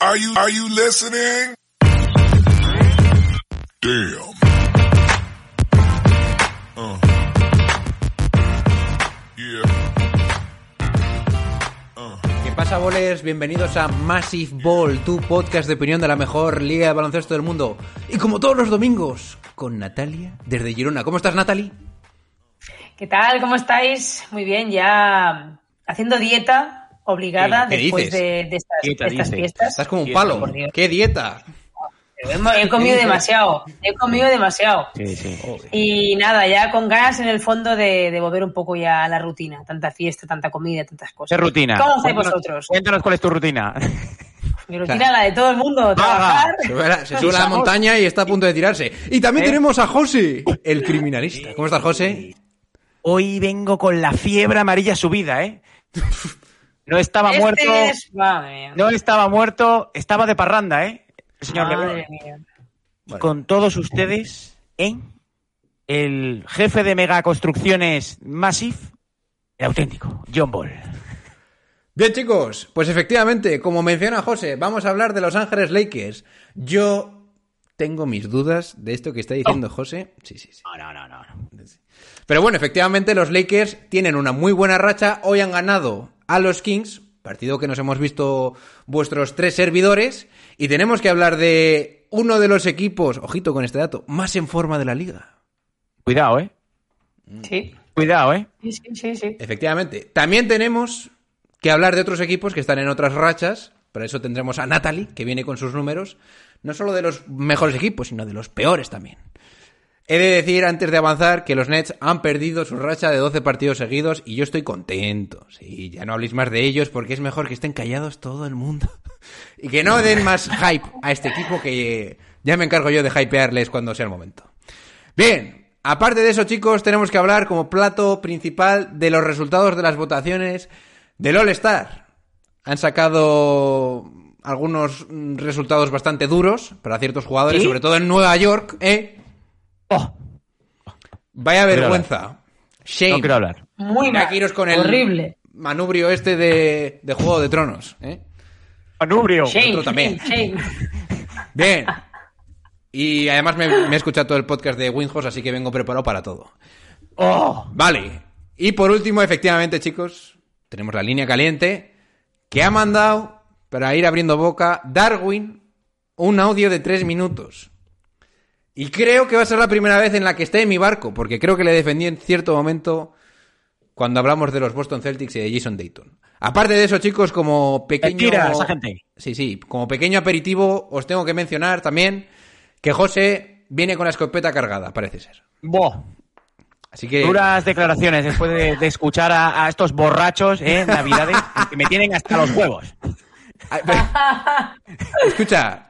Are you, are you listening? Damn. Uh. Yeah. ¿Qué pasa, bolers? Bienvenidos a Massive Ball, tu podcast de opinión de la mejor liga de baloncesto del mundo. Y como todos los domingos, con Natalia desde Girona. ¿Cómo estás, Natalie? ¿Qué tal? ¿Cómo estáis? Muy bien, ya haciendo dieta obligada ¿Qué- qué después dices? de, de estas, de fiestas. Estás como un palo. por Dios. ¿Qué dieta? He, comido demasiado, he comido demasiado. Sí, sí. Y nada, ya con ganas en el fondo de, de volver un poco ya a la rutina. Tanta fiesta, tanta comida, tantas ¿Qué cosas. rutina? ¿Cómo estáis Cuéntanos- vosotros? Cuéntanos cuál es tu rutina. Mi rutina la de todo el mundo, trabajar. Se sube a la- se sube a la montaña y está a punto de tirarse. Y también ¿Eh? tenemos a José, el criminalista. ¿Cómo estás, José? Hoy vengo con la fiebre amarilla subida, ¿eh? No estaba Este muerto. es-. No estaba muerto, estaba de parranda, ¿eh? El señor Madre mía. Con todos ustedes en el jefe de megaconstrucciones Massive, el auténtico, John Ball. Bien, chicos, pues efectivamente, como menciona José, vamos a hablar de Los Ángeles Lakers. Yo tengo mis dudas de esto que está diciendo José. Sí, sí, sí. No, no, no, no. Pero bueno, efectivamente los Lakers tienen una muy buena racha. Hoy han ganado a los Kings, partido que nos hemos visto vuestros tres servidores. Y tenemos que hablar de uno de los equipos, ojito con este dato, más en forma de la liga. Cuidado, ¿eh? Sí, Cuidado, ¿eh? sí, sí, sí. sí. Efectivamente. También tenemos que hablar de otros equipos que están en otras rachas. Para eso tendremos a Natalie, que viene con sus números, no solo de los mejores equipos, sino de los peores también. He de decir antes de avanzar que los Nets han perdido su racha de 12 partidos seguidos y yo estoy contento. Sí, ya no habléis más de ellos porque es mejor que estén callados todo el mundo. Y que no den más hype a este equipo que ya me encargo yo de hypearles cuando sea el momento. Bien, aparte de eso, chicos, tenemos que hablar como plato principal de los resultados de las votaciones del All-Star. Han sacado algunos mm, resultados bastante duros para ciertos jugadores, ¿Sí? sobre todo en Nueva York, ¿eh? Oh, Vaya vergüenza. Shame. no quiero hablar. Muy mal. que iros con el Horrible. manubrio este de, de Juego de Tronos, ¿eh? Manubrio. Shame, otro también. shame. Bien. Y además me, me he escuchado todo el podcast de Winhouse, así que vengo preparado para todo. Oh, Vale. Y por último, efectivamente, chicos, tenemos la línea caliente que ha mandado para ir abriendo boca Darwin un audio de tres minutos. Y creo que va a ser la primera vez en la que esté en mi barco, porque creo que le defendí en cierto momento cuando hablamos de los Boston Celtics y de Jason Dayton. Aparte de eso, chicos, como pequeño... Mentira, esa gente. Sí, sí, como pequeño aperitivo os tengo que mencionar también que José viene con la escopeta cargada, parece ser. Boh. Así que... Duras declaraciones después de, de escuchar a, a estos borrachos ¿eh? en Navidades que me tienen hasta los huevos. Escucha.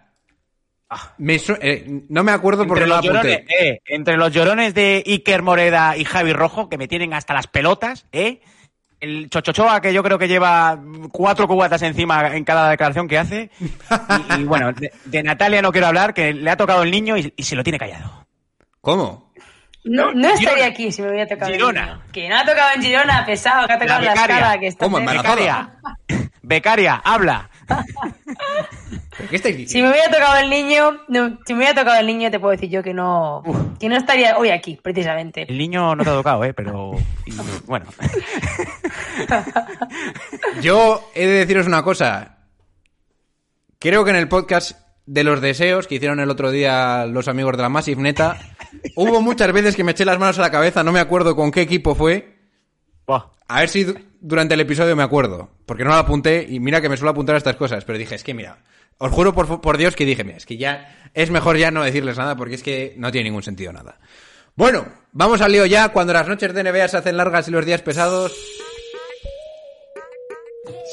Me su- eh, no me acuerdo porque Entre no los, lo apunté. llorones, eh, entre los llorones de Iker Moreda y Javi Rojo, que me tienen hasta las pelotas, ¿eh? El Chochochoa, que yo creo que lleva cuatro cubatas encima en cada declaración que hace. Y, y bueno, de, de Natalia no quiero hablar, que le ha tocado el niño y, y se lo tiene callado. ¿Cómo? No, no estaría Girona. aquí si me hubiera tocado Girona. en Girona. Que no ha tocado en Girona, pesado, que ha tocado en la escala. Que está ¿Cómo, embarazada? Becaria, becaria, habla. ¿Pero qué estáis Si me hubiera tocado el niño, no, si me hubiera tocado el niño, te puedo decir yo que no, que no estaría hoy aquí, precisamente. El niño no te ha tocado, ¿eh? Pero y, bueno. Yo he de deciros una cosa. Creo que en el podcast de los deseos que hicieron el otro día los amigos de la Massive Neta, hubo muchas veces que me eché las manos a la cabeza, no me acuerdo con qué equipo fue. Buah. A ver si du- durante el episodio me acuerdo. Porque no lo apunté y mira que me suelo apuntar a estas cosas. Pero dije, es que mira, os juro por, por Dios que dije, mira, es que ya es mejor ya no decirles nada porque es que no tiene ningún sentido nada. Bueno, vamos al lío ya. Cuando las noches de NBA se hacen largas y los días pesados,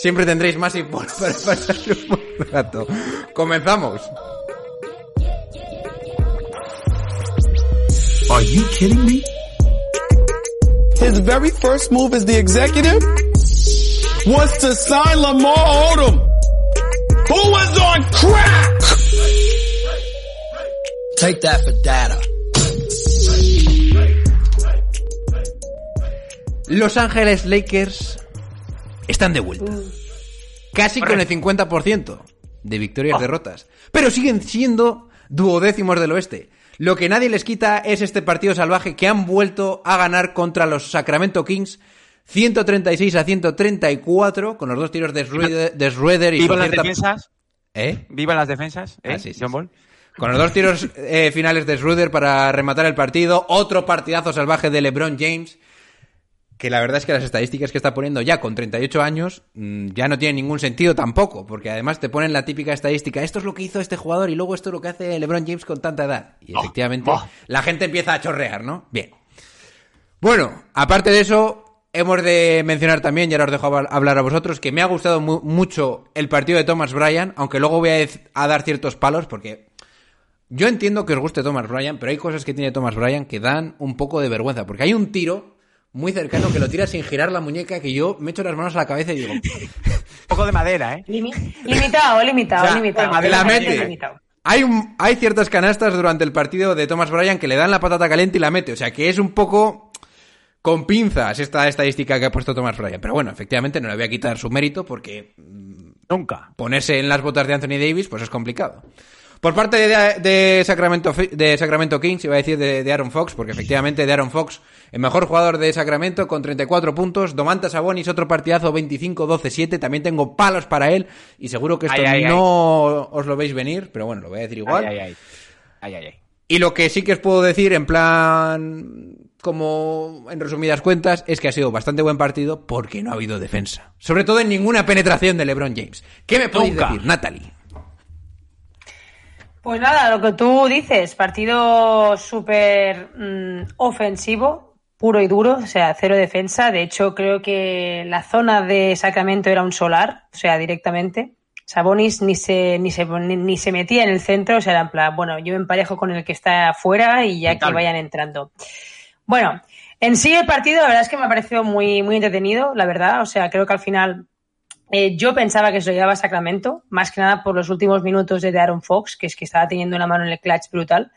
siempre tendréis más info para pasar un buen rato. Comenzamos. Are you kidding me? His very first move as the executive was to sign Lamar Odom, who was on crack. Take that for data. Los Ángeles Lakers están de vuelta. Casi con el 50%. de victorias-derrotas. Pero siguen siendo duodécimos del oeste. Lo que nadie les quita es este partido salvaje que han vuelto a ganar contra los Sacramento Kings 136 a 134 con los dos tiros de Schroeder, de Schroeder y Vivan con las cierta- defensas. ¿Eh? Vivan las defensas. ¿eh? Ah, sí, sí, John sí. Ball. Con los dos tiros eh, finales de Schroeder para rematar el partido. Otro partidazo salvaje de LeBron James. Que la verdad es que las estadísticas que está poniendo ya con 38 años mm, ya no tienen ningún sentido tampoco. Porque además te ponen la típica estadística. Esto es lo que hizo este jugador y luego esto es lo que hace LeBron James con tanta edad. Y efectivamente oh. la gente empieza a chorrear, ¿no? Bien. Bueno, aparte de eso, hemos de mencionar también, y ahora os dejo hablar- a vosotros, que me ha gustado mu- mucho el partido de Thomas Bryan, aunque luego voy a, a dar ciertos palos, porque yo entiendo que os guste Thomas Bryan, pero hay cosas que tiene Thomas Bryan que dan un poco de vergüenza, porque hay un tiro muy cercano que lo tira sin girar la muñeca que yo me echo las manos a la cabeza y digo, Un poco de madera, ¿eh? Limi- limitado, limitado, O sea, limitado. la mete. limitado. Hay, un- hay ciertas canastas durante el partido de Thomas Bryan que le dan la patata caliente y la mete. O sea que es un poco con pinzas esta estadística que ha puesto Thomas Bryan. Pero bueno, efectivamente no le voy a quitar su mérito porque Nunca. ponerse en las botas de Anthony Davis pues es complicado. Por parte de, de Sacramento, de Sacramento Kings, iba a decir de, de Aaron Fox, porque efectivamente de Aaron Fox, el mejor jugador de Sacramento con 34 puntos. Domantas Sabonis, otro partidazo 25-12-7. También tengo palos para él y seguro que esto Ay, ay, ay. no os lo veis venir, pero bueno, lo voy a decir igual. Ay, ay, ay. Ay, ay, ay. Y lo que sí que os puedo decir, en plan, como en resumidas cuentas, es que ha sido bastante buen partido porque no ha habido defensa. Sobre todo en ninguna penetración de LeBron James. ¿Qué me podéis Nunca. decir, Natalie? Pues nada, lo que tú dices, partido súper mm, ofensivo, puro y duro, o sea, cero defensa. De hecho, creo que la zona de Sacramento era un solar, o sea, directamente. Sabonis ni se, ni se, ni, ni se metía en el centro, o sea, era en plan, bueno, yo me emparejo con el que está afuera y ya que vayan entrando. Bueno, en sí el partido la verdad es que me ha parecido muy, muy entretenido, la verdad. O sea, creo que al final eh, yo pensaba que se lo llevaba Sacramento, más que nada por los últimos minutos de Aaron Fox, que es que estaba teniendo una mano en el clutch brutal.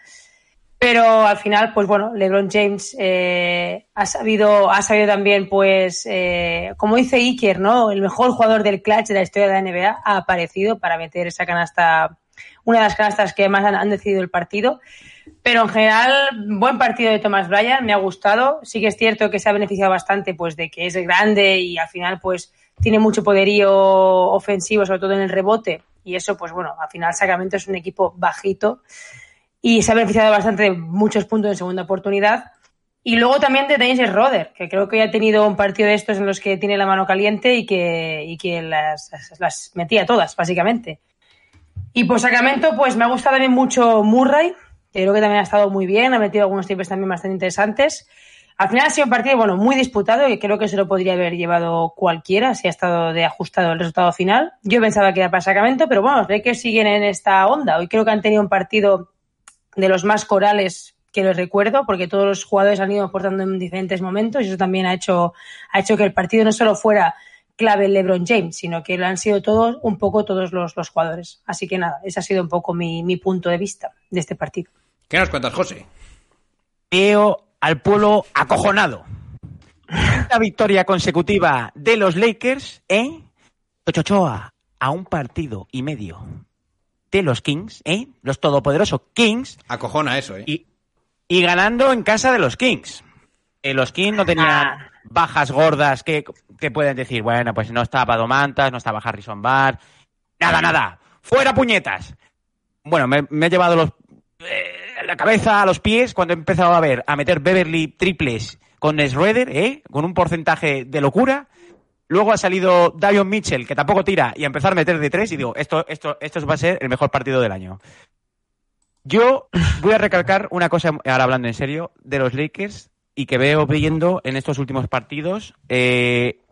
Pero al final, pues bueno, LeBron James eh, ha sabido, ha sabido también, pues, eh, como dice Iker, ¿no? El mejor jugador del clutch de la historia de la NBA ha aparecido para meter esa canasta, una de las canastas que más han, han decidido el partido. Pero en general, buen partido de Thomas Bryan, me ha gustado. Sí que es cierto que se ha beneficiado bastante, pues, de que es grande y al final, pues, tiene mucho poderío ofensivo, sobre todo en el rebote. Y eso, pues bueno, al final Sacramento es un equipo bajito y se ha beneficiado bastante de muchos puntos en segunda oportunidad. Y luego también de Dennis Roder, que creo que ya ha tenido un partido de estos en los que tiene la mano caliente y que, las, las- metía todas, básicamente. Y por Sacramento, pues me ha gustado también mucho Murray, que creo que también ha estado muy bien, ha metido algunos tiempos también bastante interesantes. Al final ha sido un partido, bueno, muy disputado y creo que se lo podría haber llevado cualquiera si ha estado de ajustado el resultado final. Yo pensaba que era para Sacramento, pero bueno, ve que siguen en esta onda. Hoy creo que han tenido un partido de los más corales que los recuerdo, porque todos los jugadores han ido aportando en diferentes momentos y eso también ha hecho, ha hecho que el partido no solo fuera clave en LeBron James, sino que lo han sido todos, un poco todos los, los jugadores. Así que nada, ese ha sido un poco mi, mi punto de vista de este partido. ¿Qué nos cuentas, José? Veo al pueblo acojonado. Una victoria consecutiva de los Lakers, ¿eh? Ochochoa a un partido y medio de los Kings, ¿eh? Los todopoderosos Kings, Acojona eso, ¿eh? y, y ganando en casa de los Kings. Eh, los Kings no tenían Ah. bajas gordas que, que pueden decir, bueno, pues no estaba Domantas, no estaba Harrison Barr, nada, nada, fuera puñetas. Bueno, me, me he llevado los, eh, la cabeza a los pies cuando he empezado a ver, a meter Beverly triples con Schroeder, ¿eh? Con un porcentaje de locura. Luego ha salido Davion Mitchell, que tampoco tira, y a empezar a meter de tres, y digo, esto, esto, esto va a ser el mejor partido del año. Yo voy a recalcar una cosa, ahora hablando en serio, de los Lakers, y que veo viendo en estos últimos partidos, eh,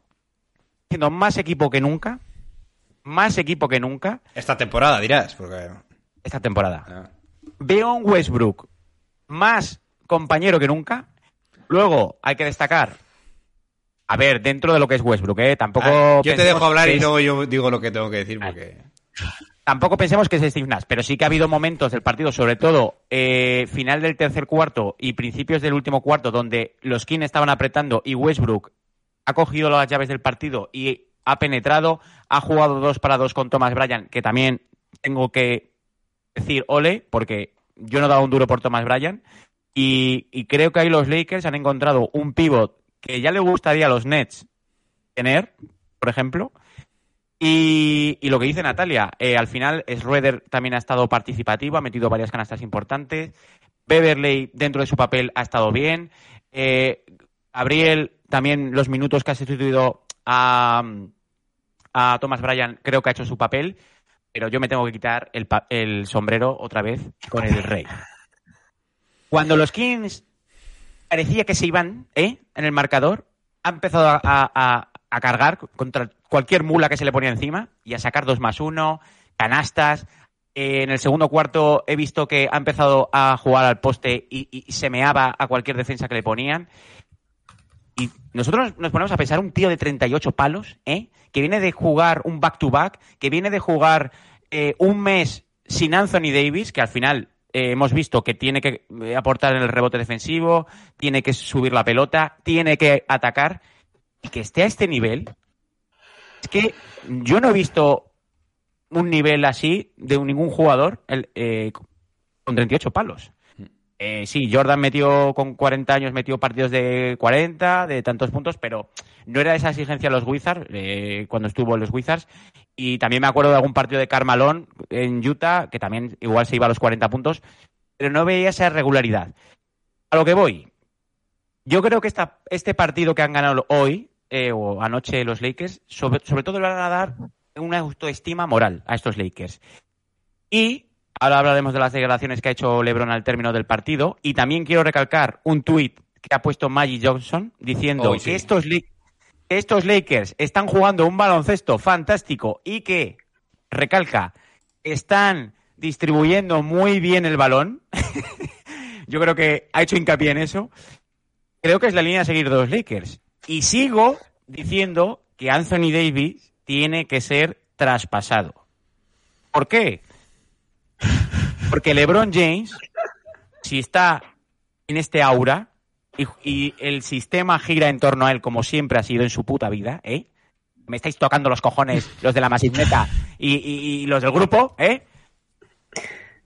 siendo más equipo que nunca, más equipo que nunca, Esta temporada, dirás, porque... esta temporada. ah. Veo un Westbrook más compañero que nunca. Luego hay que destacar. A ver, dentro de lo que es Westbrook, ¿eh? Tampoco. Ah, yo te dejo hablar y luego yo digo lo que tengo que decir porque... Tampoco pensemos que es Steve Nash, pero sí que ha habido momentos del partido, sobre todo eh, final del tercer cuarto y principios del último cuarto, donde los Kings estaban apretando y Westbrook ha cogido las llaves del partido y ha penetrado, ha jugado dos para dos con Thomas Bryan, que también tengo que decir ole, porque yo no he dado un duro por Thomas Bryan. Y, creo que ahí los Lakers han encontrado un pivot que ya le gustaría a los Nets tener, por ejemplo. Y, y lo que dice Natalia, eh, al final Schroeder también ha estado participativo, ha metido varias canastas importantes. Beverley, dentro de su papel, ha estado bien. Eh, Gabriel, también los minutos que ha sustituido a, a Thomas Bryan, creo que ha hecho su papel. Pero yo me tengo que quitar el, el sombrero otra vez con el rey. Cuando los Kings parecía que se iban ¿eh? en el marcador, ha empezado a, a- a cargar contra cualquier mula que se le ponía encima y a sacar dos más uno, canastas. En el segundo cuarto he visto que ha empezado a jugar al poste y, y se meaba a cualquier defensa que le ponían. Nosotros nos ponemos a pensar un tío de 38 palos, ¿eh? que viene de jugar un back-to-back, que viene de jugar eh, un mes sin Anthony Davis, que al final eh, hemos visto que tiene que eh, aportar en el rebote defensivo, tiene que subir la pelota, tiene que atacar, y que esté a este nivel. Es que yo no he visto un nivel así de ningún jugador el, eh, con 38 palos. Eh, sí, Jordan metió con 40 años, metió partidos de 40, de tantos puntos, pero no era esa exigencia los Wizards eh, cuando estuvo en los Wizards. Y también me acuerdo de algún partido de Carmalón en Utah, que también igual se iba a los 40 puntos, pero no veía esa regularidad. A lo que voy, yo creo que esta, este partido que han ganado hoy, eh, o anoche los Lakers, sobre, sobre todo le van a dar una autoestima moral a estos Lakers. Y ahora hablaremos de las declaraciones que ha hecho LeBron al término del partido. Y también quiero recalcar un tuit que ha puesto Maggie Johnson diciendo sí. que estos, estos Lakers están jugando un baloncesto fantástico y que, recalca, están distribuyendo muy bien el balón. Yo creo que ha hecho hincapié en eso. Creo que es la línea a seguir de los Lakers. Y sigo diciendo que Anthony Davis tiene que ser traspasado. ¿Por qué? Porque LeBron James, si está en este aura y, el sistema gira en torno a él como siempre ha sido en su puta vida, ¿eh? Me estáis tocando los cojones los de la Masigneta y, los del grupo, ¿eh?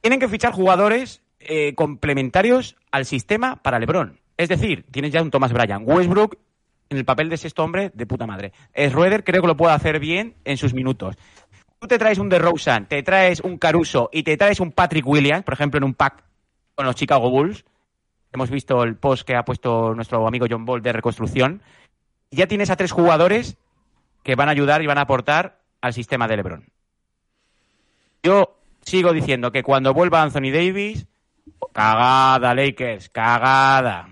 Tienen que fichar jugadores eh, complementarios al sistema para LeBron. Es decir, tienes ya un Thomas Bryan, Westbrook en el papel de sexto hombre de puta madre. Schroeder creo que lo puede hacer bien en sus minutos. Tú te traes un DeRozan, te traes un Caruso y te traes un Patrick Williams, por ejemplo, en un pack con los Chicago Bulls. Hemos visto el post que ha puesto nuestro amigo John Ball de reconstrucción. Ya tienes a tres jugadores que van a ayudar y van a aportar al sistema de LeBron. Yo sigo diciendo que cuando vuelva Anthony Davis, cagada Lakers, cagada.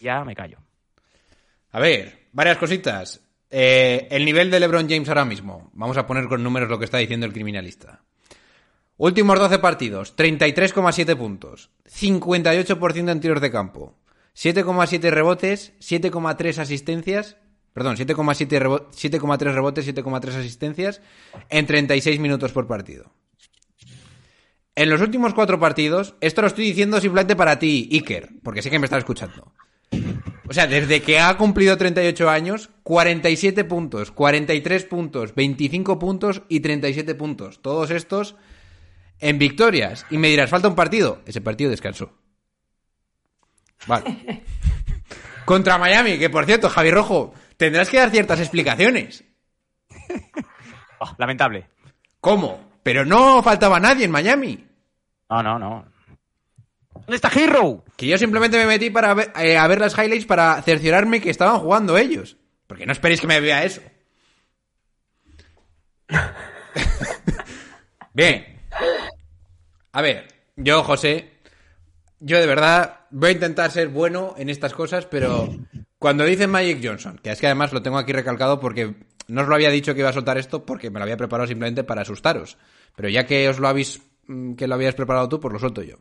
Ya me callo. A ver, varias cositas. Eh, el nivel de LeBron James ahora mismo. Vamos a poner con números lo que está diciendo el criminalista. Últimos 12 partidos, 33,7 puntos, 58% en tiros de campo, 7,7 rebotes, 7,3 asistencias, perdón, 7,7 rebo- 7,3 rebotes, 7,3 asistencias en 36 minutos por partido. En los últimos cuatro partidos, esto lo estoy diciendo simplemente para ti, Iker, porque sé que me estás escuchando. O sea, desde que ha cumplido 38 años, 47 puntos, 43 puntos, 25 puntos y 37 puntos. Todos estos en victorias. Y me dirás, falta un partido. Ese partido descansó. Vale. Contra Miami, que por cierto, Javi Rojo, tendrás que dar ciertas explicaciones. Oh, lamentable. ¿Cómo? Pero no faltaba nadie en Miami. No, no, no. ¿Dónde está Hero? Que yo simplemente me metí para ver, eh, a ver las highlights para cerciorarme que estaban jugando ellos. Porque no esperéis que me vea eso. Bien. A ver, yo, José, yo de verdad voy a intentar ser bueno en estas cosas, pero cuando dice Magic Johnson, que es que además lo tengo aquí recalcado porque no os lo había dicho que iba a soltar esto porque me lo había preparado simplemente para asustaros. Pero ya que os lo habéis, mm, que lo habías preparado tú, pues lo suelto yo.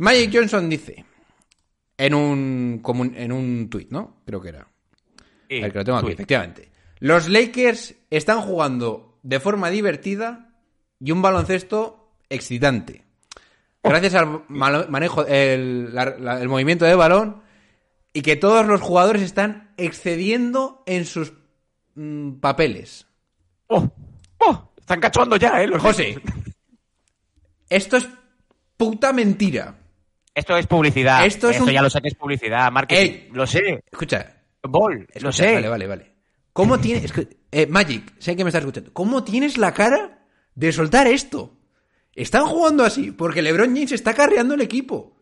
Magic Johnson dice en un en un tuit, ¿no? Creo que era. Sí, que lo tengo aquí, efectivamente. Los Lakers están jugando de forma divertida y un baloncesto excitante. Gracias al manejo, el, la- la- el movimiento de balón y que todos los jugadores están excediendo en sus mm, papeles. ¡Oh! ¡Oh! Están cachondo ya, ¿eh? Los José, Esto es puta mentira. Esto es publicidad. Esto es Esto un- ya lo sé que es publicidad, marketing. Ey. Lo sé. Escucha, Ball, lo sé. Vale, vale, vale. ¿Cómo tienes. escu- eh, Magic, sé que me estás escuchando. ¿Cómo tienes la cara de soltar esto? Están jugando así porque LeBron James está carreando el equipo.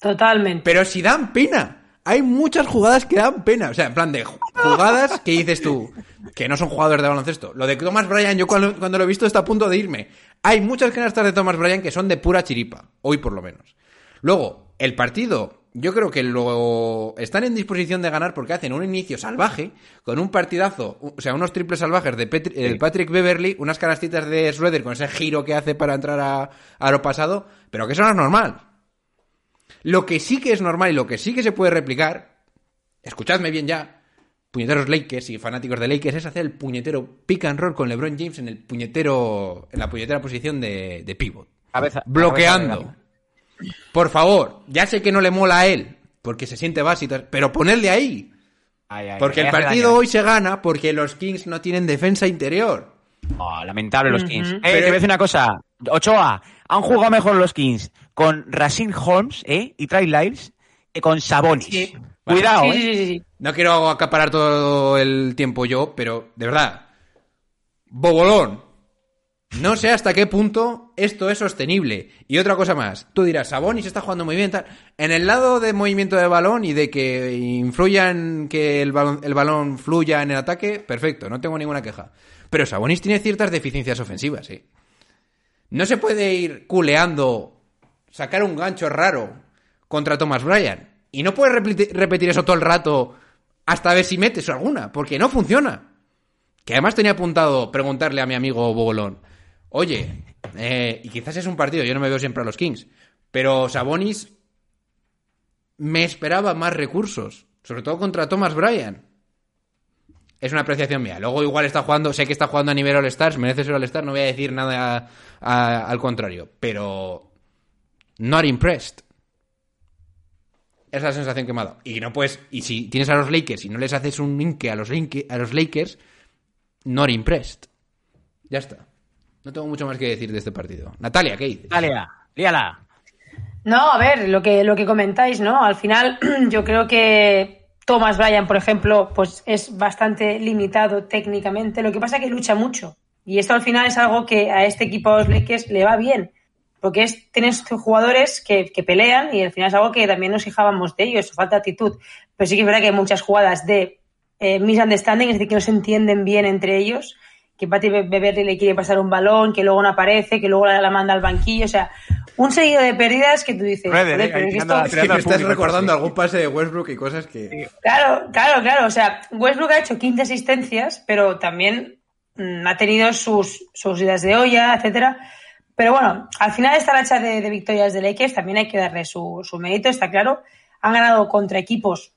Totalmente. Pero si dan pena. Hay muchas jugadas que dan pena. O sea, en plan de ju- jugadas que dices tú, que no son jugadores de baloncesto. Lo de Thomas Bryan, yo cuando, cuando lo he visto está a punto de irme. Hay muchas canastas de Thomas Bryan que son de pura chiripa. Hoy por lo menos. Luego, el partido, yo creo que lo están en disposición de ganar porque hacen un inicio salvaje, con un partidazo, o sea, unos triples salvajes de Petri- eh, Patrick Beverly, unas canastitas de Schroeder con ese giro que hace para entrar a, a lo pasado, pero que eso no es normal. Lo que sí que es normal y lo que sí que se puede replicar, escuchadme bien ya, puñeteros Lakers y fanáticos de Lakers, es hacer el puñetero pick and roll con LeBron James en el puñetero, en la puñetera posición de, de pivot. Cabeza- Bloqueando. cabeza Por favor, ya sé que no le mola a él, porque se siente básico, pero ponerle ahí. Ay, ay, Porque el partido daño. hoy se gana porque los Kings no tienen defensa interior. Oh, lamentable los Kings. Eh, Pero- te voy a decir una cosa. Ochoa, han jugado mejor los Kings con Rashid Holmes ¿eh? y Trey Lyles que con Sabonis. Sí. Cuidado, Sí, ¿eh? sí, sí, sí. No quiero acaparar todo el tiempo yo, pero de verdad, Bobolón, no sé hasta qué punto esto es sostenible. Y otra cosa más, tú dirás, Sabonis está jugando muy bien, tal. En el lado de movimiento de balón y de que influya en que el balón, el balón fluya en el ataque, perfecto, no tengo ninguna queja. Pero Sabonis tiene ciertas deficiencias ofensivas, ¿eh? No se puede ir culeando, sacar un gancho raro contra Thomas Bryan. Y no puedes repetir, eso todo el rato hasta ver si metes alguna, porque no funciona. Que además tenía apuntado preguntarle a mi amigo Bobolón, oye, eh, y quizás es un partido, yo no me veo siempre a los Kings, pero Sabonis me esperaba más recursos, sobre todo contra Thomas Bryan. Es una apreciación mía. Luego igual está jugando, sé que está jugando a nivel All-Stars, merece ser All-Star, no voy a decir nada al contrario, pero not impressed. Es la sensación que me ha dado. Y no puedes, y si tienes a los Lakers y no les haces un inque a los, Linke- a los Lakers, not impressed. Ya está. No tengo mucho más que decir de este partido. Natalia, ¿qué dices? Dale, líala. No, a ver, lo que, lo que comentáis, ¿no? Al final, yo creo que Thomas Bryan, por ejemplo, pues es bastante limitado técnicamente. Lo que pasa es que lucha mucho. Y esto al final es algo que a este equipo de los Lakers le va bien. Porque es, tienes jugadores que, que pelean y al final es algo que también nos fijábamos de ellos, falta actitud. Pero sí que es verdad que hay muchas jugadas de eh, misunderstanding, es decir, que no se entienden bien entre ellos, que Be- Beverly le quiere pasar un balón, que luego no aparece, que luego la, la manda al banquillo, o sea, un seguido de pérdidas que tú dices, Red, "Joder, eh, pero ahí es que esto- al público, recordando sí. algún pase de Westbrook y cosas que... Claro, claro, claro. O sea, Westbrook ha hecho 15 asistencias, pero también mm, ha tenido sus, sus idas de olla, etcétera. Pero bueno, al final esta racha de, de victorias de Lakers también hay que darle su, mérito, está claro. Han ganado contra equipos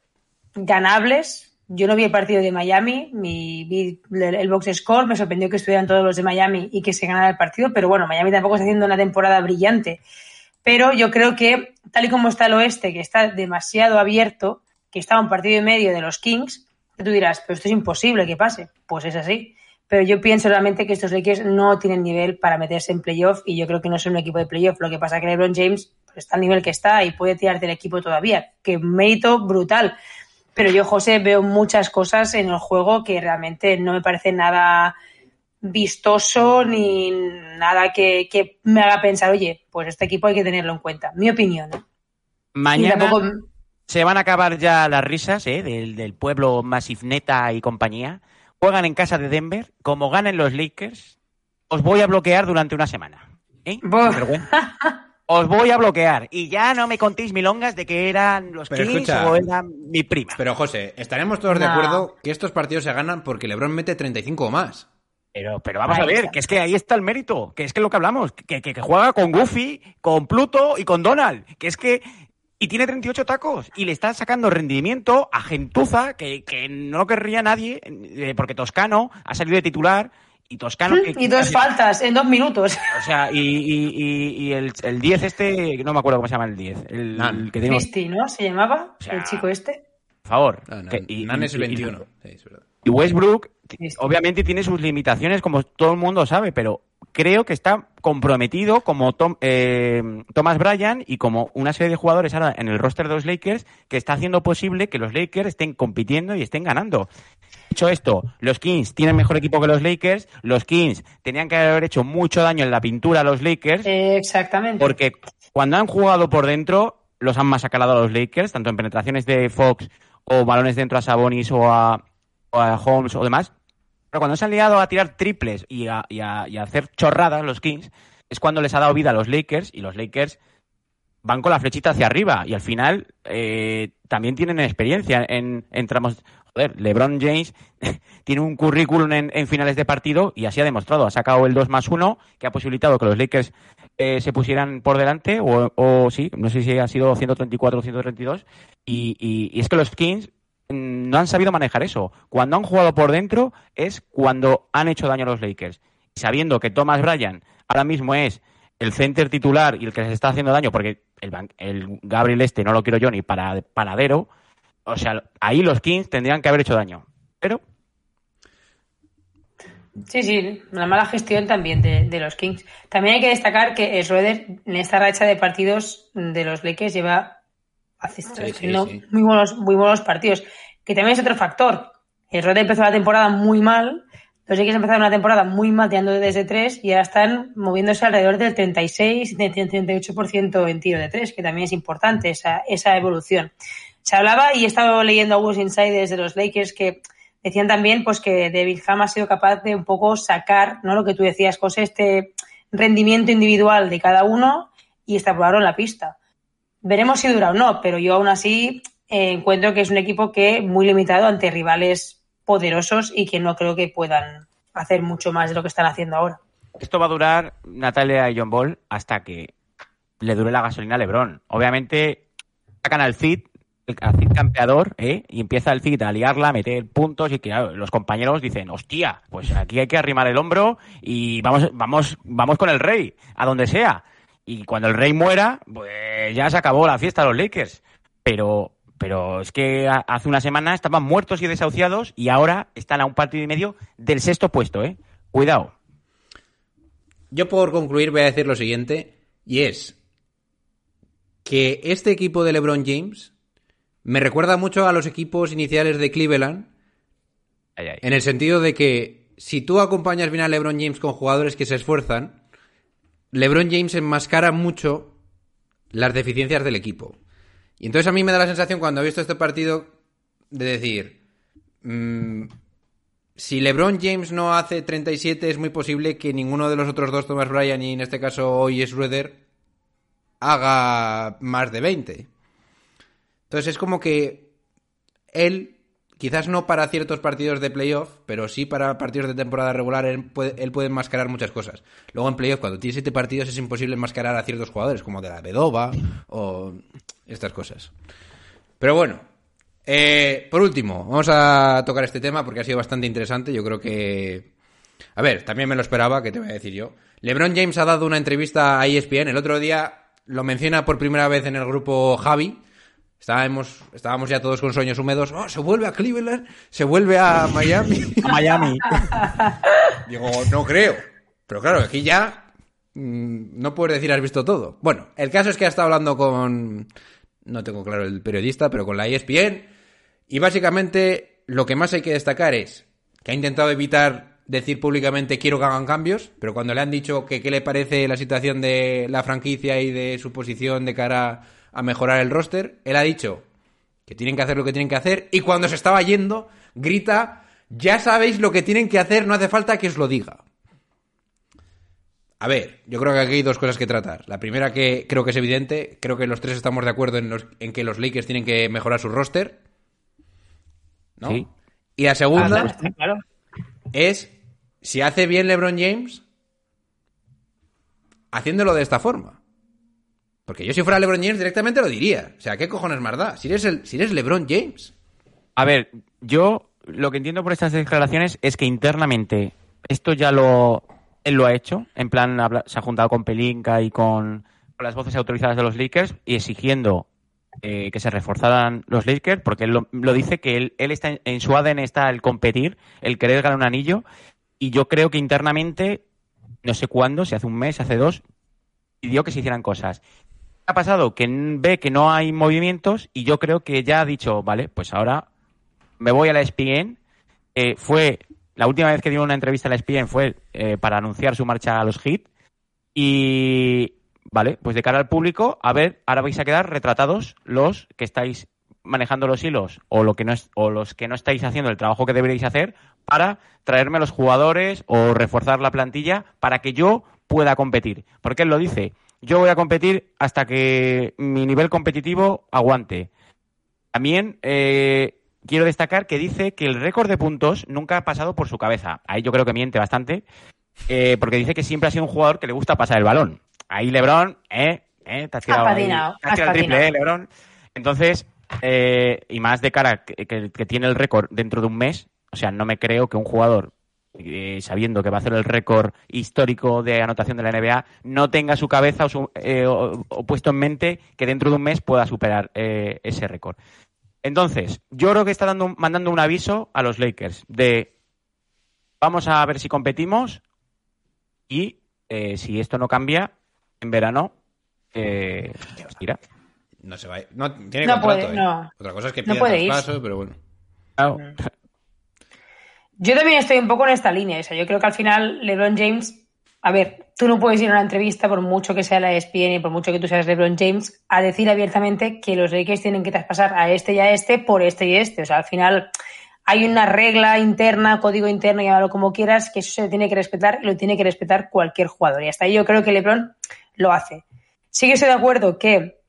ganables. Yo no vi el partido de Miami, mi- vi el, box score, me sorprendió que estuvieran todos los de Miami y que se ganara el partido, pero bueno, Miami tampoco está haciendo una temporada brillante. Pero yo creo que, tal y como está el oeste, que está demasiado abierto, que está un partido y medio de los Kings, tú dirás, pero esto es imposible que pase. Pues es así. Pero yo pienso realmente que estos Lakers no tienen nivel para meterse en playoff y yo creo que no son un equipo de playoff. Lo que pasa es que LeBron James pues, está al nivel que está y puede tirar del equipo todavía. Que mérito brutal. Pero yo, José, veo muchas cosas en el juego que realmente no me parece nada vistoso ni nada que, que me haga pensar, oye, pues este equipo hay que tenerlo en cuenta. Mi opinión. Mañana tampoco- se van a acabar ya las risas ¿eh? del, del pueblo Massivneta y compañía. Juegan en casa de Denver. Como ganen los Lakers, os voy a bloquear durante una semana. ¿eh? Os voy a bloquear. Y ya no me contéis milongas de que eran los Pero Kings escucha, o era mi prima. Pero José, estaremos todos de acuerdo que estos partidos se ganan porque LeBron mete 35 o más. Pero, pero vamos Ahí a ver, está. que es que ahí está el mérito, que es que lo que hablamos, que, que, que juega con Goofy, con Pluto y con Donald, que es que... Y tiene 38 tacos y le está sacando rendimiento a Gentuza, que, que no querría nadie, eh, porque Toscano ha salido de titular y Toscano... que- Y dos faltas en dos minutos. O sea, y, y, y- y el, el 10 este, no me acuerdo cómo se llama el 10, el, que tenemos... ¿no? Se llamaba O sea, el chico este. Por favor. No, no, que- y- Nan es el y- 21. Sí, es verdad. Y Westbrook, obviamente tiene sus limitaciones, como todo el mundo sabe, pero creo que está comprometido como Tom, eh, Thomas Bryan y como una serie de jugadores ahora en el roster de los Lakers que está haciendo posible que los Lakers estén compitiendo y estén ganando. Dicho esto, los Kings tienen mejor equipo que los Lakers. Los Kings tenían que haber hecho mucho daño en la pintura a los Lakers. Eh, exactamente. Porque cuando han jugado por dentro, los han masacrado a los Lakers, tanto en penetraciones de Fox o balones dentro a Sabonis o a, o a Holmes o demás. Pero cuando se han liado a tirar triples y a, hacer chorradas los Kings, es cuando les ha dado vida a los Lakers y los Lakers van con la flechita hacia arriba y al final eh, también tienen experiencia en, en tramos. Joder, LeBron James tiene un currículum en, finales de partido y así ha demostrado. Ha sacado el 2 más 1 que ha posibilitado que los Lakers eh, se pusieran por delante o, sí, no sé si ha sido 134 o 132 y, es que los Kings no han sabido manejar eso. Cuando han jugado por dentro es cuando han hecho daño a los Lakers. Sabiendo que Thomas Bryan ahora mismo es el center titular y el que les está haciendo daño, porque el, Gabriel este no lo quiero yo ni para paradero, o sea, ahí los Kings tendrían que haber hecho daño. Pero Sí, sí, una mala gestión también de, de los Kings. También hay que destacar que Schroeder en esta racha de partidos de los Lakers lleva hace- sí, haciendo sí. muy buenos muy buenos partidos. Que también es otro factor. Schroeder empezó la temporada muy mal, los Lakers empezaron la temporada muy mal tirando desde tres y ahora están moviéndose alrededor del 36 y 38% en tiro de tres, que también es importante esa, esa evolución. Se hablaba y he estado leyendo algunos insiders de los Lakers que decían también pues que David Ham ha sido capaz de un poco sacar, ¿no? Lo que tú decías, José, este rendimiento individual de cada uno y extrapolarlo en la pista. Veremos si dura o no, pero yo aún así eh, encuentro que es un equipo que muy limitado ante rivales poderosos y que no creo que puedan hacer mucho más de lo que están haciendo ahora. esto va a durar Natalia y John Ball hasta que le dure la gasolina a LeBron. Obviamente sacan al Cid, al Cid campeador, ¿eh? y empieza el Cid a liarla, a meter puntos y que claro, los compañeros dicen, hostia, pues aquí hay que arrimar el hombro y vamos, vamos, vamos con el rey, a donde sea. Y cuando el rey muera, pues ya se acabó la fiesta de los Lakers. Pero, pero es que hace una semana estaban muertos y desahuciados y ahora están a un partido y medio del sexto puesto, ¿eh? Cuidado. Yo por concluir voy a decir lo siguiente, y es que este equipo de LeBron James me recuerda mucho a los equipos iniciales de Cleveland, Ay, ay. en el sentido de que si tú acompañas bien a LeBron James con jugadores que se esfuerzan, LeBron James enmascara mucho las deficiencias del equipo. Y entonces a mí me da la sensación cuando he visto este partido de decir, mm, si LeBron James no hace 37 es muy posible que ninguno de los otros dos, Thomas Bryan y en este caso hoy Schroeder, haga más de 20. Entonces es como que él, quizás no para ciertos partidos de playoff, pero sí para partidos de temporada regular, él puede, él puede enmascarar muchas cosas. Luego en playoff, cuando tiene siete partidos, es imposible enmascarar a ciertos jugadores, como de la Bedova o estas cosas. Pero bueno, eh, por último, vamos a tocar este tema porque ha sido bastante interesante. Yo creo que. A ver, también me lo esperaba, que te voy a decir yo. LeBron James ha dado una entrevista a ESPN. El otro día lo menciona por primera vez en el grupo Javi. Estábamos, estábamos ya todos con sueños húmedos. Oh, se vuelve a Cleveland, se vuelve a Miami. A Miami. Digo, no creo. Pero claro, aquí ya mm, no puedes decir has visto todo. Bueno, el caso es que ha estado hablando con, no tengo claro el periodista, pero con la ESPN. Y básicamente lo que más hay que destacar es que ha intentado evitar decir públicamente quiero que hagan cambios, pero cuando le han dicho que qué le parece la situación de la franquicia y de su posición de cara a mejorar el roster, él ha dicho que tienen que hacer lo que tienen que hacer y cuando se estaba yendo grita ya sabéis lo que tienen que hacer, no hace falta que os lo diga. A ver, yo creo que aquí hay dos cosas que tratar. La primera que creo que es evidente, creo que los tres estamos de acuerdo en, los- en que los Lakers tienen que mejorar su roster. ¿No? Sí. Y la segunda claro. es si hace bien LeBron James haciéndolo de esta forma. Porque yo si fuera LeBron James directamente lo diría. O sea, ¿qué cojones más da? Si eres, el, si eres LeBron James. A ver, yo lo que entiendo por estas declaraciones es que internamente esto ya lo él lo ha hecho, en plan se ha juntado con Pelinka y con, las voces autorizadas de los Lakers y exigiendo eh, que se reforzaran los Lakers, porque él lo, dice que él, él está en, en su ADN está el competir, el querer ganar un anillo y yo creo que internamente no sé cuándo, si hace un mes, hace dos, pidió que se hicieran cosas. Ha pasado que ve que no hay movimientos y yo creo que ya ha dicho, vale, pues ahora me voy a la ESPN. Eh, fue la última vez que dio una entrevista a la ESPN fue eh, para anunciar su marcha a los hits y vale, pues de cara al público, a ver, ahora vais a quedar retratados los que estáis manejando los hilos o lo que no es, o los que no estáis haciendo el trabajo que deberíais hacer para traerme los jugadores o reforzar la plantilla para que yo pueda competir. Porque él lo dice, yo voy a competir hasta que mi nivel competitivo aguante. También eh, quiero destacar que dice que el récord de puntos nunca ha pasado por su cabeza. Ahí yo creo que miente bastante, eh, porque dice que siempre ha sido un jugador que le gusta pasar el balón. Ahí LeBron, ¿eh? ¿eh? Te has tirado, ahí- patinado, te has has tirado el triple. ¿eh, LeBron? Entonces, eh, y más de cara que, que- que tiene el récord dentro de un mes, o sea, no me creo que un jugador, eh, sabiendo que va a hacer el récord histórico de anotación de la NBA, no tenga su cabeza o, su- eh, o- o puesto en mente que dentro de un mes pueda superar eh, ese récord. Entonces, yo creo que está dando, un- mandando un aviso a los Lakers de vamos a ver si competimos y eh, si esto no cambia en verano, tira. No se va. a- No, tiene No contrato, puede, ¿eh? no. Otra cosa es que No pida pero bueno. Claro. Yo también estoy un poco en esta línea. O sea, yo creo que al final LeBron James, a ver, tú no puedes ir a una entrevista, por mucho que sea la ESPN y por mucho que tú seas LeBron James, a decir abiertamente que los Lakers tienen que traspasar a este y a este por este y este. O sea, al final hay una regla interna, código interno, llámalo como quieras, que eso se tiene que respetar y lo tiene que respetar cualquier jugador. Y hasta ahí yo creo que LeBron lo hace. Sí que estoy de acuerdo que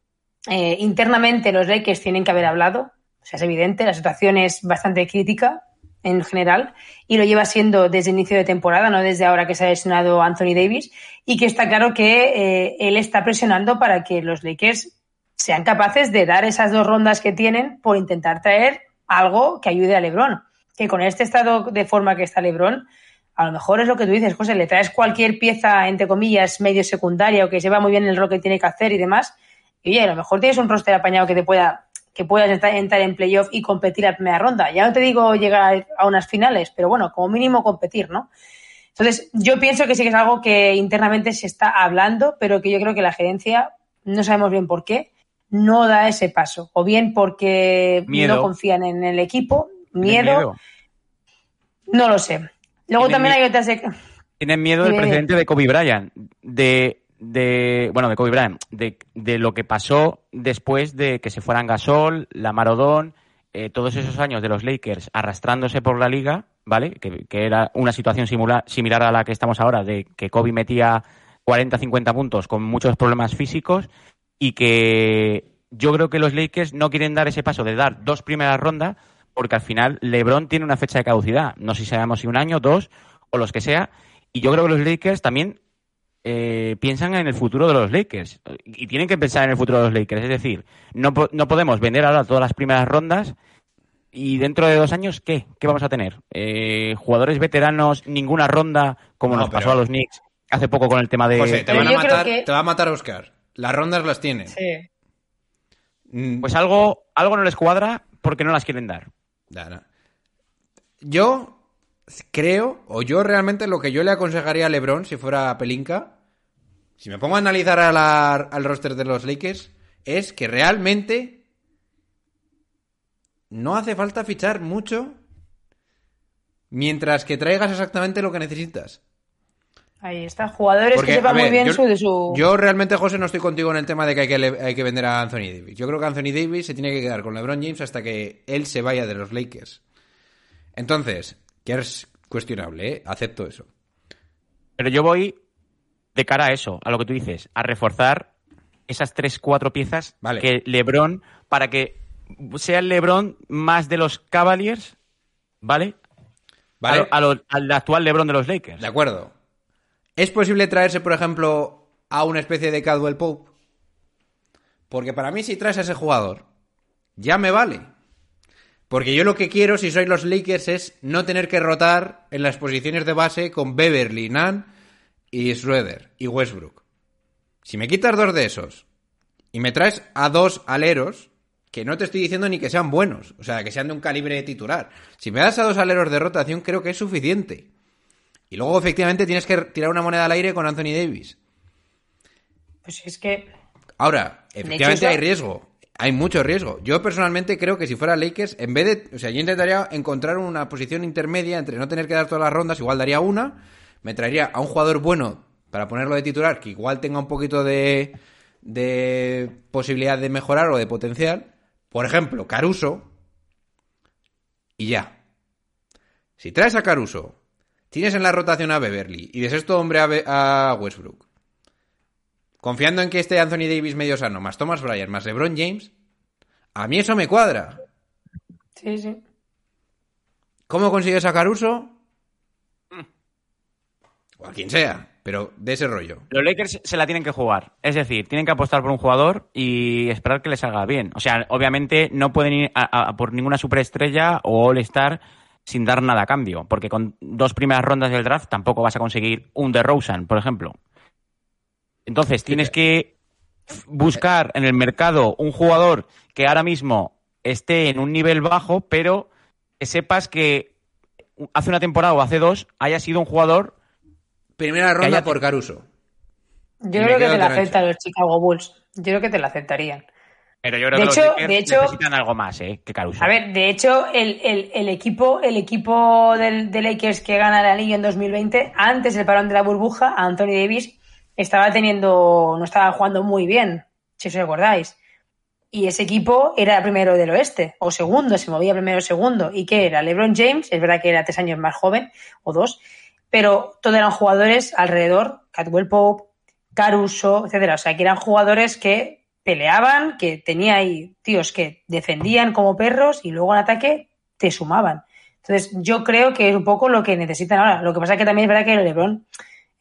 eh, internamente los Lakers tienen que haber hablado. O sea, es evidente, la situación es bastante crítica en general y lo lleva siendo desde inicio de temporada, no desde ahora que se ha lesionado Anthony Davis y que está claro que eh, él está presionando para que los Lakers sean capaces de dar esas dos rondas que tienen por intentar traer algo que ayude a LeBron. Que con este estado de forma que está LeBron, a lo mejor es lo que tú dices, José, le traes cualquier pieza, entre comillas, medio secundaria o que sepa muy bien el rol que tiene que hacer y demás. Y oye, a lo mejor tienes un roster apañado que te pueda que puedas entrar, en playoff y competir a primera ronda. Ya no te digo llegar a unas finales, pero bueno, como mínimo competir, ¿no? Entonces, yo pienso que sí que es algo que internamente se está hablando, pero que yo creo que la gerencia, no sabemos bien por qué, no da ese paso. O bien porque Miedo. no confían en el equipo, miedo, no lo sé. Luego también hay otras... de- Tienen miedo del presidente de Kobe Bryant, de, de bueno, de Kobe Bryant, de, de lo que pasó después de que se fueran Gasol, la Marodón, eh, todos esos años de los Lakers arrastrándose por la liga, ¿vale? Que, que era una situación similar a la que estamos ahora, de que Kobe metía 40, 50 puntos con muchos problemas físicos y que yo creo que los Lakers no quieren dar ese paso de dar dos primeras rondas porque al final LeBron tiene una fecha de caducidad. No sé si sabemos si un año, dos o los que sea. Y yo creo que los Lakers también eh, piensan en el futuro de los Lakers. Y tienen que pensar en el futuro de los Lakers. Es decir, no, po- no podemos vender ahora todas las primeras rondas y dentro de dos años, ¿qué? ¿Qué vamos a tener? Eh, jugadores veteranos, ninguna ronda, como No, nos pasó a los Knicks hace poco con el tema de... José, te, van a matar, que- te va a matar Oscar. Las rondas las tienen. Sí. Mm, Pues algo, algo no les cuadra porque no las quieren dar. Ya, no. Yo creo, o yo realmente lo que yo le aconsejaría a LeBron si fuera Pelinka, si me pongo a analizar a la- al roster de los Lakers, es que realmente no hace falta fichar mucho mientras que traigas exactamente lo que necesitas. Ahí está. Jugadores Porque, que sepan muy bien yo, su, de su... yo realmente, José, no estoy contigo en el tema de que hay que, hay que vender a Anthony Davis. Yo creo que Anthony Davis se tiene que quedar con LeBron James hasta que él se vaya de los Lakers. Entonces, que es cuestionable, ¿eh? Acepto eso. Pero yo voy de cara a eso, a lo que tú dices, a reforzar esas tres, cuatro piezas Vale. que LeBron, para que sea el LeBron más de los Cavaliers, ¿vale? ¿Vale? A lo- a lo- al actual LeBron de los Lakers. De acuerdo. ¿Es posible traerse, por ejemplo, a una especie de Caldwell Pope? Porque para mí, si traes a ese jugador, ya me vale. Porque yo lo que quiero, si soy los Lakers, es no tener que rotar en las posiciones de base con Beverly, Nan y Schroeder y Westbrook. Si me quitas dos de esos y me traes a dos aleros, que no te estoy diciendo ni que sean buenos, o sea, que sean de un calibre titular. Si me das a dos aleros de rotación, creo que es suficiente. Y luego, efectivamente, tienes que tirar una moneda al aire con Anthony Davis. Pues es que. Ahora, efectivamente hay riesgo. Hay mucho riesgo. Yo personalmente creo que si fuera Lakers, en vez de. O sea, yo intentaría encontrar una posición intermedia entre no tener que dar todas las rondas, igual daría una. Me traería a un jugador bueno para ponerlo de titular, que igual tenga un poquito de. de posibilidad de mejorar o de potencial. Por ejemplo, Caruso. Y ya. Si traes a Caruso, tienes en la rotación a Beverly y de sexto hombre a, Be- a Westbrook, confiando en que esté Anthony Davis medio sano, más Thomas Bryant, más LeBron James, a mí eso me cuadra. Sí, sí. ¿Cómo consigues a Caruso? O a quien sea, pero de ese rollo. Los Lakers se la tienen que jugar. Es decir, tienen que apostar por un jugador y esperar que les salga bien. O sea, obviamente no pueden ir a, a por ninguna superestrella o All-Star sin dar nada a cambio. Porque con dos primeras rondas del draft tampoco vas a conseguir un DeRozan, por ejemplo. Entonces, tienes que buscar en el mercado un jugador que ahora mismo esté en un nivel bajo, pero que sepas que hace una temporada o hace dos haya sido un jugador Primera ronda por Caruso. Yo Y creo que te la aceptan los Chicago Bulls. Yo creo que te la aceptarían. Pero yo creo De que hecho- los de hecho- necesitan algo más, ¿eh? Que Caruso. A ver, de hecho, el, el- el equipo, el equipo del, de Lakers que gana el anillo en 2020, antes del parón de la burbuja, Anthony Davis estaba teniendo, no estaba jugando muy bien, si os recordáis. Y ese equipo era primero del oeste, o segundo, se movía primero o segundo. ¿Y qué era? LeBron James, es verdad que era tres años más joven, o dos, pero todos eran jugadores alrededor, Catwell Pope, Caruso, etcétera. O sea, que eran jugadores que peleaban, que tenía ahí tíos que defendían como perros y luego en ataque te sumaban. Entonces, yo creo que es un poco lo que necesitan ahora. Lo que pasa es que también es verdad que el LeBron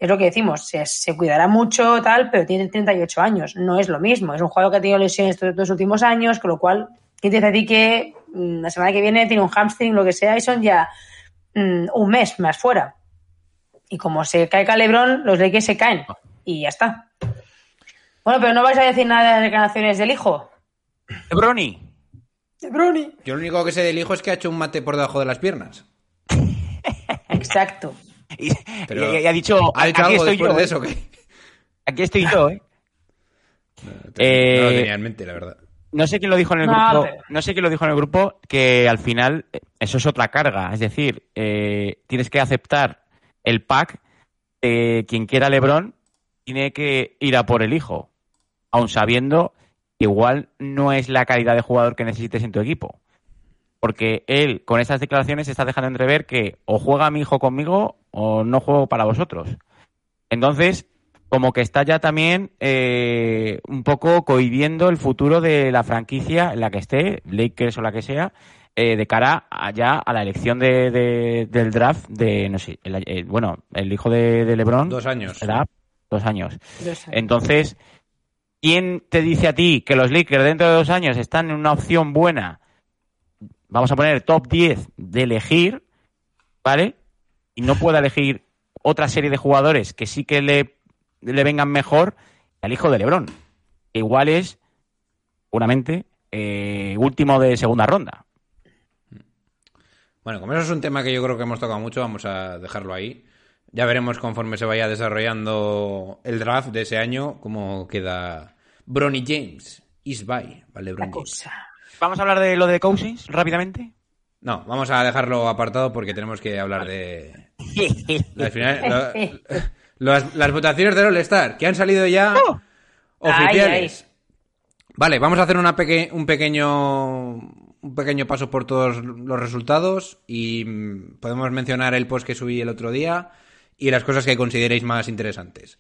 es lo que decimos, se, se cuidará mucho, tal, pero tiene 38 años. No es lo mismo. Es un jugador que ha tenido lesiones estos dos últimos años, con lo cual, ¿quién te dice a ti que mm, la semana que viene tiene un hamstring, lo que sea, y son ya mm, un mes más fuera? Y como se caiga LeBron, los Lakers se caen. Y ya está. Bueno, pero no vais a decir nada de las declaraciones del hijo. Brony. LeBron. Yo lo único que sé del hijo es que ha hecho un mate por debajo de las piernas. Exacto. Y, Pero- y- y ha dicho, ¿Ha hecho aquí algo estoy yo. de ¿eh? eso? que Aquí estoy yo, ¿eh? No Eh, tenía en mente, la verdad. No sé quién lo dijo en el No, grupo. No sé quién lo dijo en el grupo que al final eh, eso es otra carga. Es decir, eh, tienes que aceptar el pack. de quien quiera LeBron tiene que ir a por el hijo, aun sabiendo que igual no es la calidad de jugador que necesites en tu equipo. Porque él, con estas declaraciones, está dejando entrever que o juega mi hijo conmigo o no juego para vosotros. Entonces, como que está ya también eh, un poco cohibiendo el futuro de la franquicia en la que esté, Lakers o la que sea, eh, de cara a ya a la elección de, de- del draft de, no sé, el- eh, bueno, el hijo de, de LeBron. Dos años. será dos años. Yo sé. Entonces, ¿quién te dice a ti que los Lakers dentro de dos años están en una opción buena? Vamos a poner top 10 de elegir, ¿vale? Y no pueda elegir otra serie de jugadores que sí que le, le vengan mejor al hijo de LeBron. Igual es, seguramente, eh, último de segunda ronda. Bueno, como eso es un tema que yo creo que hemos tocado mucho, vamos a dejarlo ahí. Ya veremos conforme se vaya desarrollando el draft de ese año, cómo queda Bronny James. Is by, ¿vale, La Bron James? Vamos a hablar de lo de Cousins rápidamente. No, vamos a dejarlo apartado porque tenemos que hablar de las, finales- lo- las- las votaciones del All-Star, que han salido ya oficiales. Vale, vamos a hacer una peque- un pequeño un pequeño paso por todos los resultados y mm, podemos mencionar el post que subí el otro día y las cosas que consideréis más interesantes.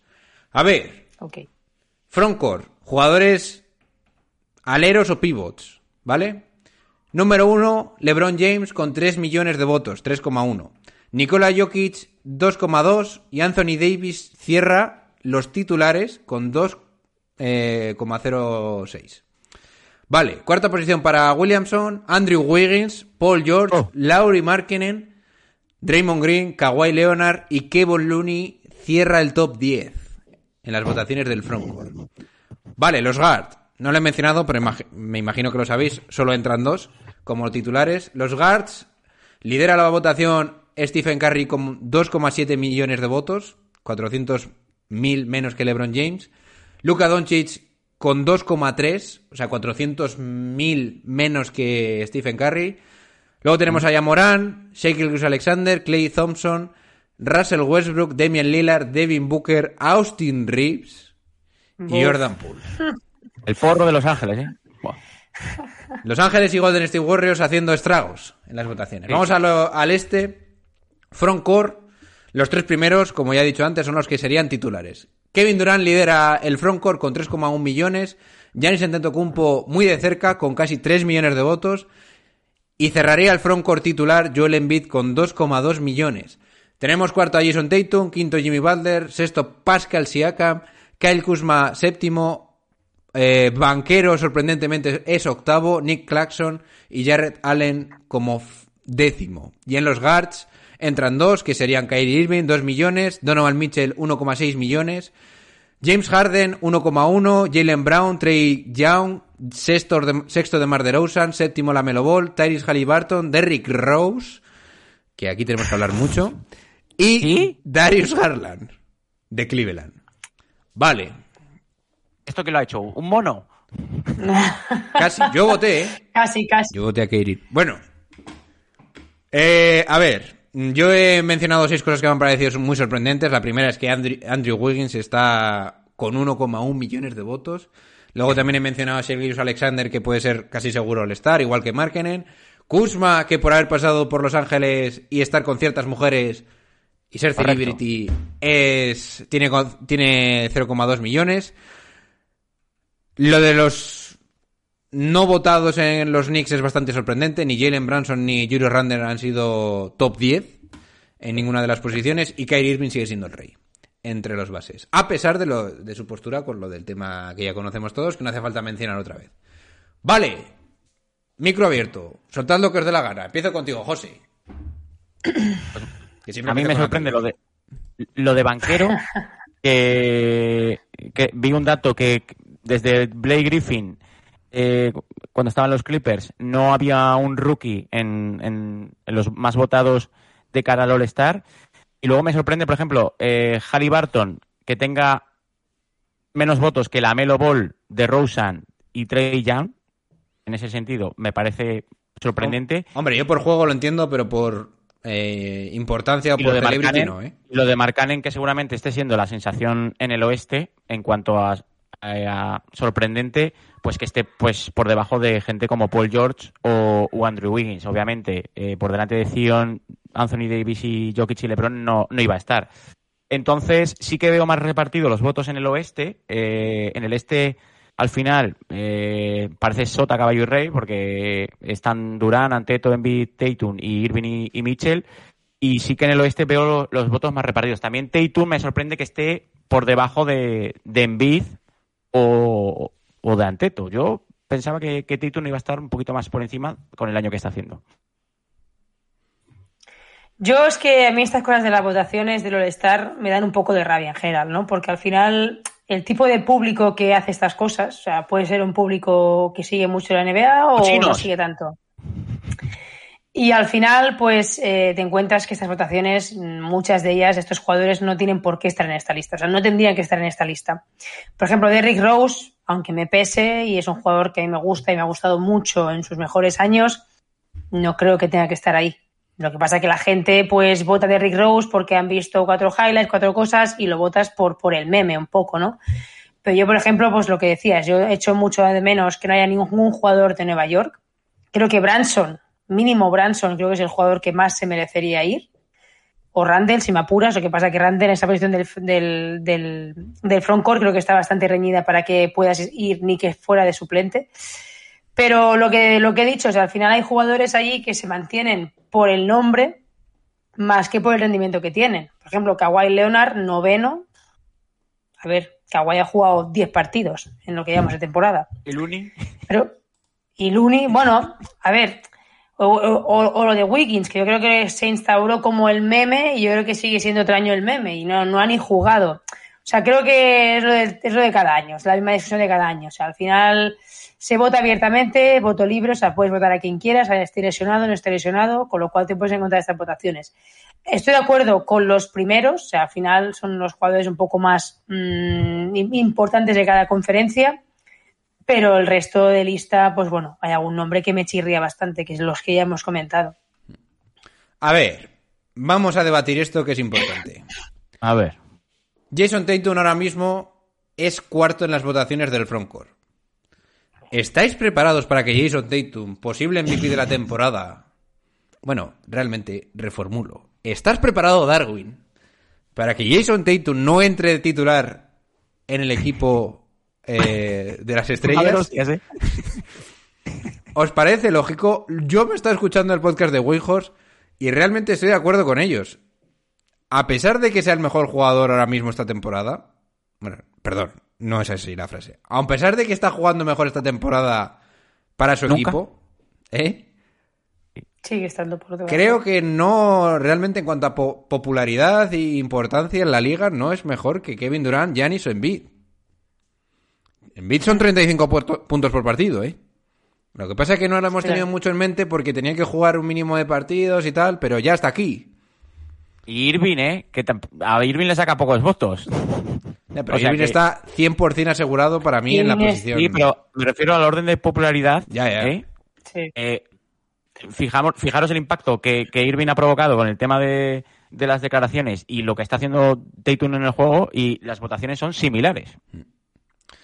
A ver, Ok. Frontcourt, jugadores aleros o pivots, ¿vale? Número uno, LeBron James con 3 millones de votos, 3,1. Nikola Jokic, 2,2. Y Anthony Davis cierra los titulares con 2,06. Vale, cuarta posición para Williamson, Andrew Wiggins, Paul George, Oh. Laurie Markkinen, Draymond Green, Kawhi Leonard y Kevin Looney cierra el top 10 en las votaciones del frontcourt. Vale, los guards. No lo he mencionado, pero me imagino que lo sabéis. Solo entran dos como titulares. Los guards lidera la votación Stephen Curry con 2,7 millones de votos, 400.000 menos que LeBron James. Luka Doncic con 2,3, o sea, 400.000 menos que Stephen Curry. Luego tenemos a Yamoran, Shake Gilgeous Alexander, Clay Thompson, Russell Westbrook, Damian Lillard, Devin Booker, Austin Reeves y Jordan Poole. El porro de Los Ángeles, ¿eh? Buah. Los Ángeles y Golden State Warriors haciendo estragos en las votaciones. Sí. Vamos a lo- al este. Frontcore. Los tres primeros, como ya he dicho antes, son los que serían titulares. Kevin Durant lidera el frontcore con 3,1 millones. Giannis Antetokounmpo muy de cerca con casi 3 millones de votos. Y cerraría el frontcore titular Joel Embiid con 2,2 millones. Tenemos cuarto a Jason Tatum, quinto Jimmy Butler, sexto Pascal Siakam, Kyle Kuzma séptimo, eh, Banquero, sorprendentemente, es octavo. Nick Claxon y Jared Allen como décimo. Y en los guards entran dos, que serían Kyrie Irving, 2 millones. Donovan Mitchell, 1,6 millones. James Harden, 1,1. Jalen Brown, Trey Young, sexto de, sexto de Mar de Rosen, séptimo Lamelo Ball, Tyrese Halliburton, Derrick Rose, que aquí tenemos que hablar mucho. Y ¿Sí? Darius Garland, de Cleveland. Vale, ¿Esto qué lo ha hecho? ¿Un mono? casi. Yo voté, ¿eh? Casi, casi. Yo voté a Kyrie. Bueno. Eh, a ver. Yo he mencionado seis cosas que me han parecido muy sorprendentes. La primera es que Andrew, Andrew Wiggins está con 1,1 millones de votos. Luego también he mencionado a Sergius Alexander, que puede ser casi seguro el estar, igual que Markenen. Kuzma, que por haber pasado por Los Ángeles y estar con ciertas mujeres y ser Correcto. celebrity es tiene, tiene 0,2 millones. Lo de los no votados en los Knicks es bastante sorprendente. Ni Jalen Branson ni Julio Randle han sido top 10 en ninguna de las posiciones. Y Kyrie Irving sigue siendo el rey entre los bases. A pesar de, lo, de su postura con lo del tema que ya conocemos todos, que no hace falta mencionar otra vez. Vale. Micro abierto. Soltad lo que os dé la gana. Empiezo contigo, José. Que A mí me sorprende lo de lo de banquero que, que vi un dato que desde Blake Griffin eh, cuando estaban los Clippers no había un rookie en, en- en los más votados de cara al All Star y luego me sorprende por ejemplo eh, Halliburton que tenga menos votos que la Melo Ball de Rosen y Trey Young. En ese sentido me parece sorprendente. Hombre, yo por juego lo entiendo, pero por eh, importancia o por lo, de no, ¿eh? lo de Markkanen, que seguramente esté siendo la sensación en el oeste en cuanto a sorprendente, pues que esté pues por debajo de gente como Paul George o, Andrew Wiggins. Obviamente, eh, por delante de Zion, Anthony Davis y Jokic y LeBron no, no iba a estar. Entonces, sí que veo más repartidos los votos en el oeste. Eh, en el este, al final, eh, parece sota, caballo y rey, porque están Durán, Anteto, Embiid, Tatum y Irving y, Mitchell. Y sí que en el oeste veo lo- los votos más repartidos. También Tatum me sorprende que esté por debajo de, de o, o de Anteto. Yo pensaba que, que Tatum iba a estar un poquito más por encima con el año que está haciendo. Yo es que a mí estas cosas de las votaciones del All-Star me dan un poco de rabia en general, ¿no? Porque al final el tipo de público que hace estas cosas, o sea, puede ser un público que sigue mucho la NBA o no sigue tanto. Y al final, pues eh, te encuentras que estas votaciones, muchas de ellas, estos jugadores no tienen por qué estar en esta lista. O sea, no tendrían que estar en esta lista. Por ejemplo, Derrick Rose, aunque me pese y es un jugador que a mí me gusta y me ha gustado mucho en sus mejores años, no creo que tenga que estar ahí. Lo que pasa es que la gente pues vota de Rick Rose porque han visto cuatro highlights, cuatro cosas y lo votas por, por el meme un poco, ¿no? Pero yo, por ejemplo, pues lo que decías, yo he hecho mucho de menos que no haya ningún jugador de Nueva York. Creo que Branson, mínimo Branson, creo que es el jugador que más se merecería ir. O Randall, si me apuras, lo que pasa es que Randall en esa posición del, del, del, del frontcourt creo que está bastante reñida para que puedas ir ni que fuera de suplente. Pero lo que, lo que he dicho, o sea, al final hay jugadores allí que se mantienen por el nombre más que por el rendimiento que tienen. Por ejemplo, Kawhi Leonard, noveno. A ver, Kawhi ha jugado 10 partidos en lo que llevamos de temporada. ¿El Uni? Pero, y Looney, bueno, a ver, o, o- o lo de Wiggins, que yo creo que se instauró como el meme y yo creo que sigue siendo otro año el meme y no, no ha ni jugado. O sea, creo que es lo, de, es lo de cada año, es la misma discusión de cada año. O sea, al final se vota abiertamente, voto libre, o sea, puedes votar a quien quieras, esté lesionado, no esté lesionado, con lo cual te puedes encontrar estas votaciones. Estoy de acuerdo con los primeros, o sea, al final son los jugadores un poco más mm, importantes de cada conferencia, pero el resto de lista, pues bueno, hay algún nombre que me chirría bastante, que es los que ya hemos comentado. A ver, vamos a debatir esto que es importante. A ver. Jason Tatum ahora mismo es cuarto en las votaciones del frontcourt. ¿Estáis preparados para que Jason Tatum, posible MVP de la temporada, bueno, realmente reformulo. ¿Estás preparado, Darwin, para que Jason Tatum no entre de titular en el equipo eh, de las ver, estrellas? hostias, ¿eh? ¿Os parece lógico? Yo me estaba escuchando el podcast de Wayhorse y realmente estoy de acuerdo con ellos. A pesar de que sea el mejor jugador ahora mismo esta temporada, bueno, perdón, no es así la frase. A pesar de que está jugando mejor esta temporada para su Nunca. equipo, ¿eh? Sigue estando por debajo. Creo que no, realmente en cuanto a po- popularidad e importancia en la liga, no es mejor que Kevin Durant, Giannis o Embiid. Embiid son 35 puerto- puntos por partido, ¿eh? Lo que pasa es que no lo hemos tenido mucho en mente porque tenía que jugar un mínimo de partidos y tal, pero ya está aquí. Y Irving, ¿eh? Que a Irving le saca pocos votos. Ya, pero O sea Irving que- está 100% asegurado para mí en la es- posición. Sí, pero me refiero al orden de popularidad. Ya, ya. ¿eh? Sí. Eh, fijamos, fijaros el impacto que, que Irving ha provocado con el tema de, de las declaraciones y lo que está haciendo Tatum en el juego y las votaciones son similares.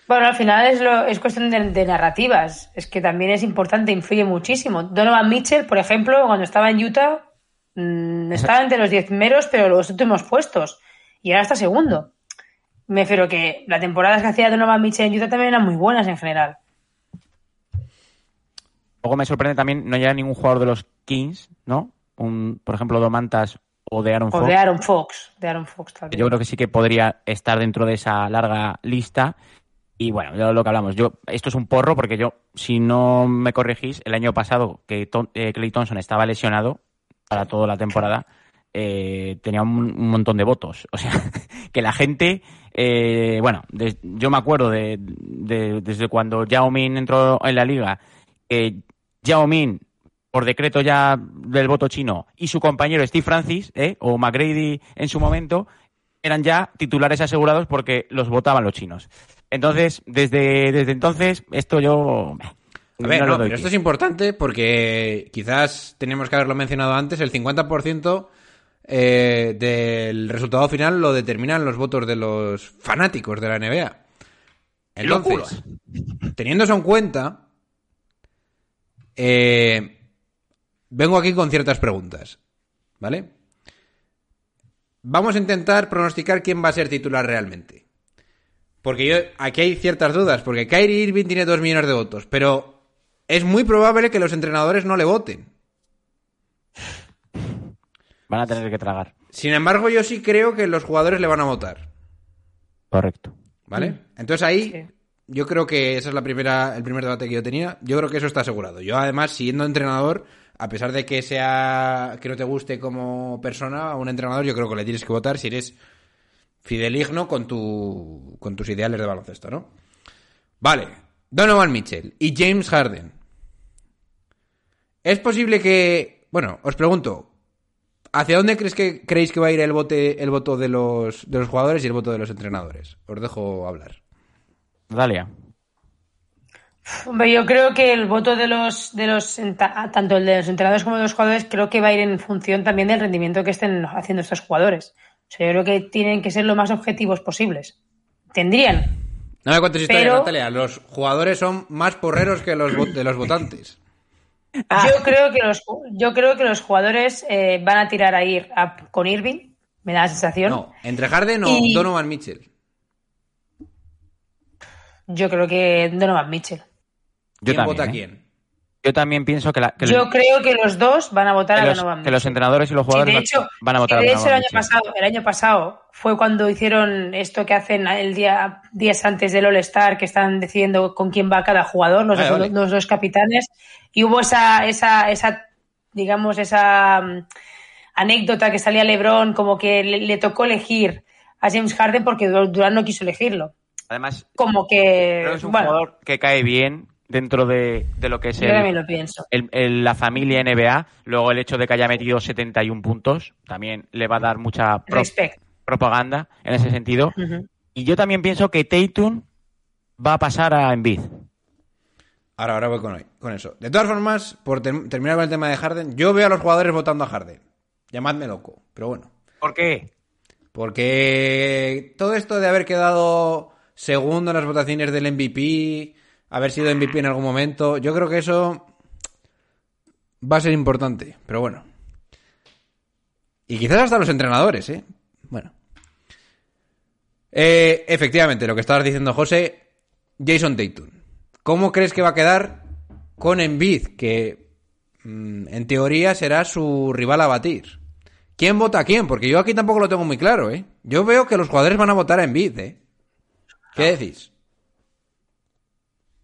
Bueno, al final es, lo, es cuestión de, de narrativas. Es que también es importante, influye muchísimo. Donovan Mitchell, por ejemplo, cuando estaba en Utah, mm, estaba entre los diez primeros, pero los últimos puestos. Y ahora está segundo. Me refiero que las temporadas que hacía Donovan Mitchell en Utah también eran muy buenas en general. Luego me sorprende también no llega ningún jugador de los Kings, ¿no? Un, por ejemplo, Domantas o de Aaron O Fox. de Aaron Fox. De Aaron Fox también. Yo creo que sí que podría estar dentro de esa larga lista. Y bueno, ya lo que hablamos. Yo, esto es un porro porque yo, si no me corregís, el año pasado que eh, Clay Thompson estaba lesionado para toda la temporada, eh, tenía un, montón de votos. O sea, que la gente, eh, bueno, yo me acuerdo de- desde cuando Yao Min entró en la liga, que Yao Min, por decreto ya del voto chino, y su compañero Steve Francis, ¿eh? o McGrady en su momento, eran ya titulares asegurados porque los votaban los chinos. Entonces, desde, desde entonces, esto yo... A ver, no pero esto es importante porque quizás tenemos que haberlo mencionado antes, el 50% eh, del resultado final lo determinan los votos de los fanáticos de la NBA. Entonces, teniendo eso en cuenta, eh, vengo aquí con ciertas preguntas, ¿vale? Vamos a intentar pronosticar quién va a ser titular realmente. Porque yo, aquí hay ciertas dudas, porque Kyrie Irving tiene dos millones de votos, pero es muy probable que los entrenadores no le voten. Van a tener que tragar. Sin embargo, yo sí creo que los jugadores le van a votar, Correcto. ¿vale? Entonces ahí, Sí. yo creo que ese es la primera, el primer debate que yo tenía. Yo creo que eso está asegurado. Yo además, siendo entrenador, a pesar de que sea que no te guste como persona a un entrenador, yo creo que le tienes que votar si eres fideligno con tu con tus ideales de baloncesto, ¿no? Vale, Donovan Mitchell y James Harden. Es posible que, bueno, os pregunto, ¿hacia dónde crees que creéis que va a ir el vote el voto de los de los jugadores y el voto de los entrenadores? Os dejo hablar. Dalia. Hombre, yo creo que el voto de los, de los tanto el de los entrenadores como de los jugadores, creo que va a ir en función también del rendimiento que estén haciendo estos jugadores. O sea, yo creo que tienen que ser lo más objetivos posibles. Tendrían. No me cuentes historias, Pero- Natalia. Los jugadores son más porreros que los de los votantes. Yo creo que los, yo creo que los jugadores eh, van a tirar a ir a- con Irving, me da la sensación. No, entre Harden o Y- Donovan Mitchell. Yo creo que Donovan Mitchell. Yo ¿Quién también, vota a ¿eh? quién? Yo también pienso que, la- que Yo el- creo que los dos van a votar a Donovan que los entrenadores y los jugadores de hecho, van a votar de a hecho, el año pasado, el año pasado fue cuando hicieron esto que hacen el día días antes del All Star, que están decidiendo con quién va cada jugador, los, Vale, dos, vale. los dos capitanes, y hubo esa, esa, esa, digamos, esa mm, anécdota que salía LeBron como que le, le tocó elegir a James Harden porque Dur- Durant no quiso elegirlo. Además, Como que, creo que es un bueno, jugador que cae bien dentro de, de lo que es yo el, también lo pienso. el- el- la familia NBA. Luego el hecho de que haya metido 71 puntos también le va a dar mucha pro- Respect. propaganda en ese sentido. Y yo también pienso que Tatum va a pasar a Embiid. Ahora, ahora voy con, hoy- con eso. De todas formas, por ter- terminar con el tema de Harden, yo veo a los jugadores votando a Harden. Llamadme loco, pero bueno. ¿Por qué? Porque todo esto de haber quedado segundo en las votaciones del MVP, haber sido MVP en algún momento, yo creo que eso va a ser importante, pero bueno. Y quizás hasta los entrenadores, ¿eh? Bueno. Eh, efectivamente, lo que estabas diciendo, José, Jason Tatum. ¿Cómo crees que va a quedar con Embiid, que mm, en teoría será su rival a batir? ¿Quién vota a quién? Porque yo aquí tampoco lo tengo muy claro, ¿eh? Yo veo que los jugadores van a votar a Embiid, ¿eh? ¿Qué decís?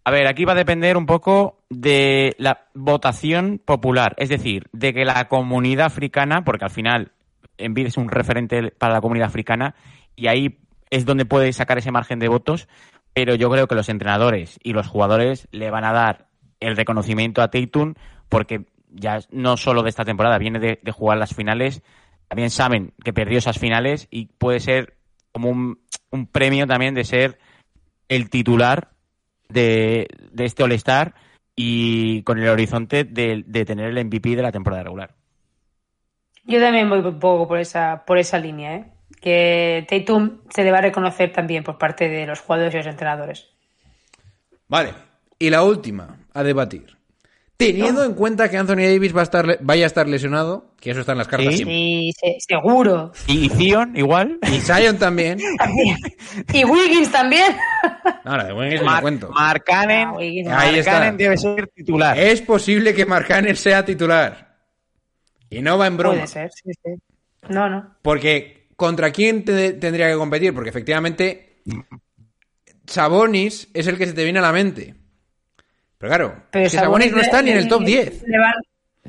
A ver, aquí va a depender un poco de la votación popular, es decir, de que la comunidad africana, porque al final Embiid es un referente para la comunidad africana y ahí es donde puede sacar ese margen de votos, pero yo creo que los entrenadores y los jugadores le van a dar el reconocimiento a Tatum porque ya no solo de esta temporada, viene de, de jugar las finales, también saben que perdió esas finales y puede ser como un, un premio también de ser el titular de, de este All-Star y con el horizonte de, de tener el MVP de la temporada regular. Yo también voy un poco por esa, por esa línea, ¿eh? Que Tatum se le va a reconocer también por parte de los jugadores y los entrenadores. Vale. Y la última a debatir. Teniendo en cuenta que Anthony Davis va a estar, vaya a estar lesionado, que eso está en las cartas Sí. siempre. Sí, se- seguro. Y Zion igual. Y Zion también. También. Y Wiggins también. No, la de Wiggins no Mar, cuento. Mark Cannon, Ah, Wiggins. Ahí Mark está. Cannon debe ser titular. Es posible que Mark Cannon sea titular. Y no va en broma. Puede ser, sí, sí. No, no. Porque, ¿contra quién te- tendría que competir? Porque efectivamente, Sabonis es el que se te viene a la mente. Pero claro, Pero es que Sabonis no le- está ni en el top 10. Le van,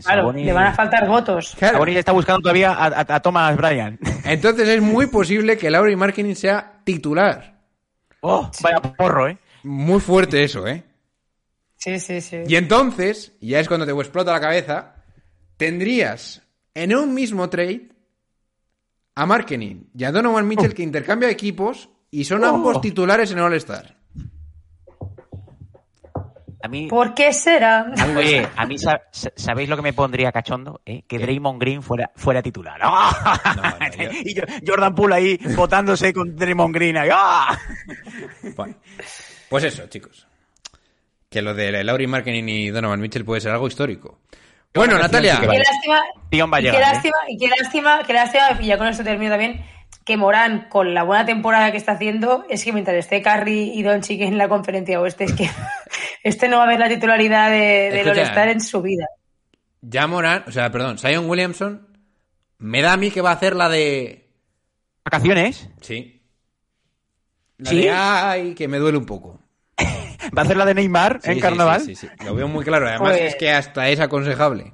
claro, Sabonis- le van a faltar votos. Claro. Sabonis está buscando todavía a, a- a Thomas Bryan. Entonces es muy posible que Lauri Marketing sea titular. Oh, vaya porro, ¿eh? Muy fuerte eso, ¿eh? Sí, sí, sí. Y entonces, ya es cuando te explota la cabeza, tendrías en un mismo trade a Marketing y a Donovan Mitchell que intercambia equipos y son ambos titulares en All-Star. A mí, ¿Por qué será? oye, a mí sa- sa- ¿sabéis lo que me pondría cachondo? ¿Eh? Que Draymond Green fuera, fuera titular. ¡Ah! no, yo- y Jordan Poole ahí votándose con Draymond Green. ahí. ¡Ah! Bueno, pues eso, chicos. Que lo de Lauri Marketing y Donovan Mitchell puede ser algo histórico. Bueno, Bueno, Natalia, Qué lástima, a qué llegar, ¿eh? lástima, y qué lástima, qué lástima, y ya con esto termino también, que Morán, con la buena temporada que está haciendo, es que mientras esté Curry y Doncic en la conferencia oeste, es que este no va a ver la titularidad de, de Escucha. All-Star en su vida. ya Morán, o sea, perdón, Zion Williamson, me da a mí que va a hacer la de... ¿Vacaciones? Sí. La ¿Sí? de, ay, que me duele un poco. ¿Va a hacer la de Neymar Sí, en sí, carnaval? Sí, sí, sí. Lo veo muy claro. Además, Pues- es que hasta es aconsejable.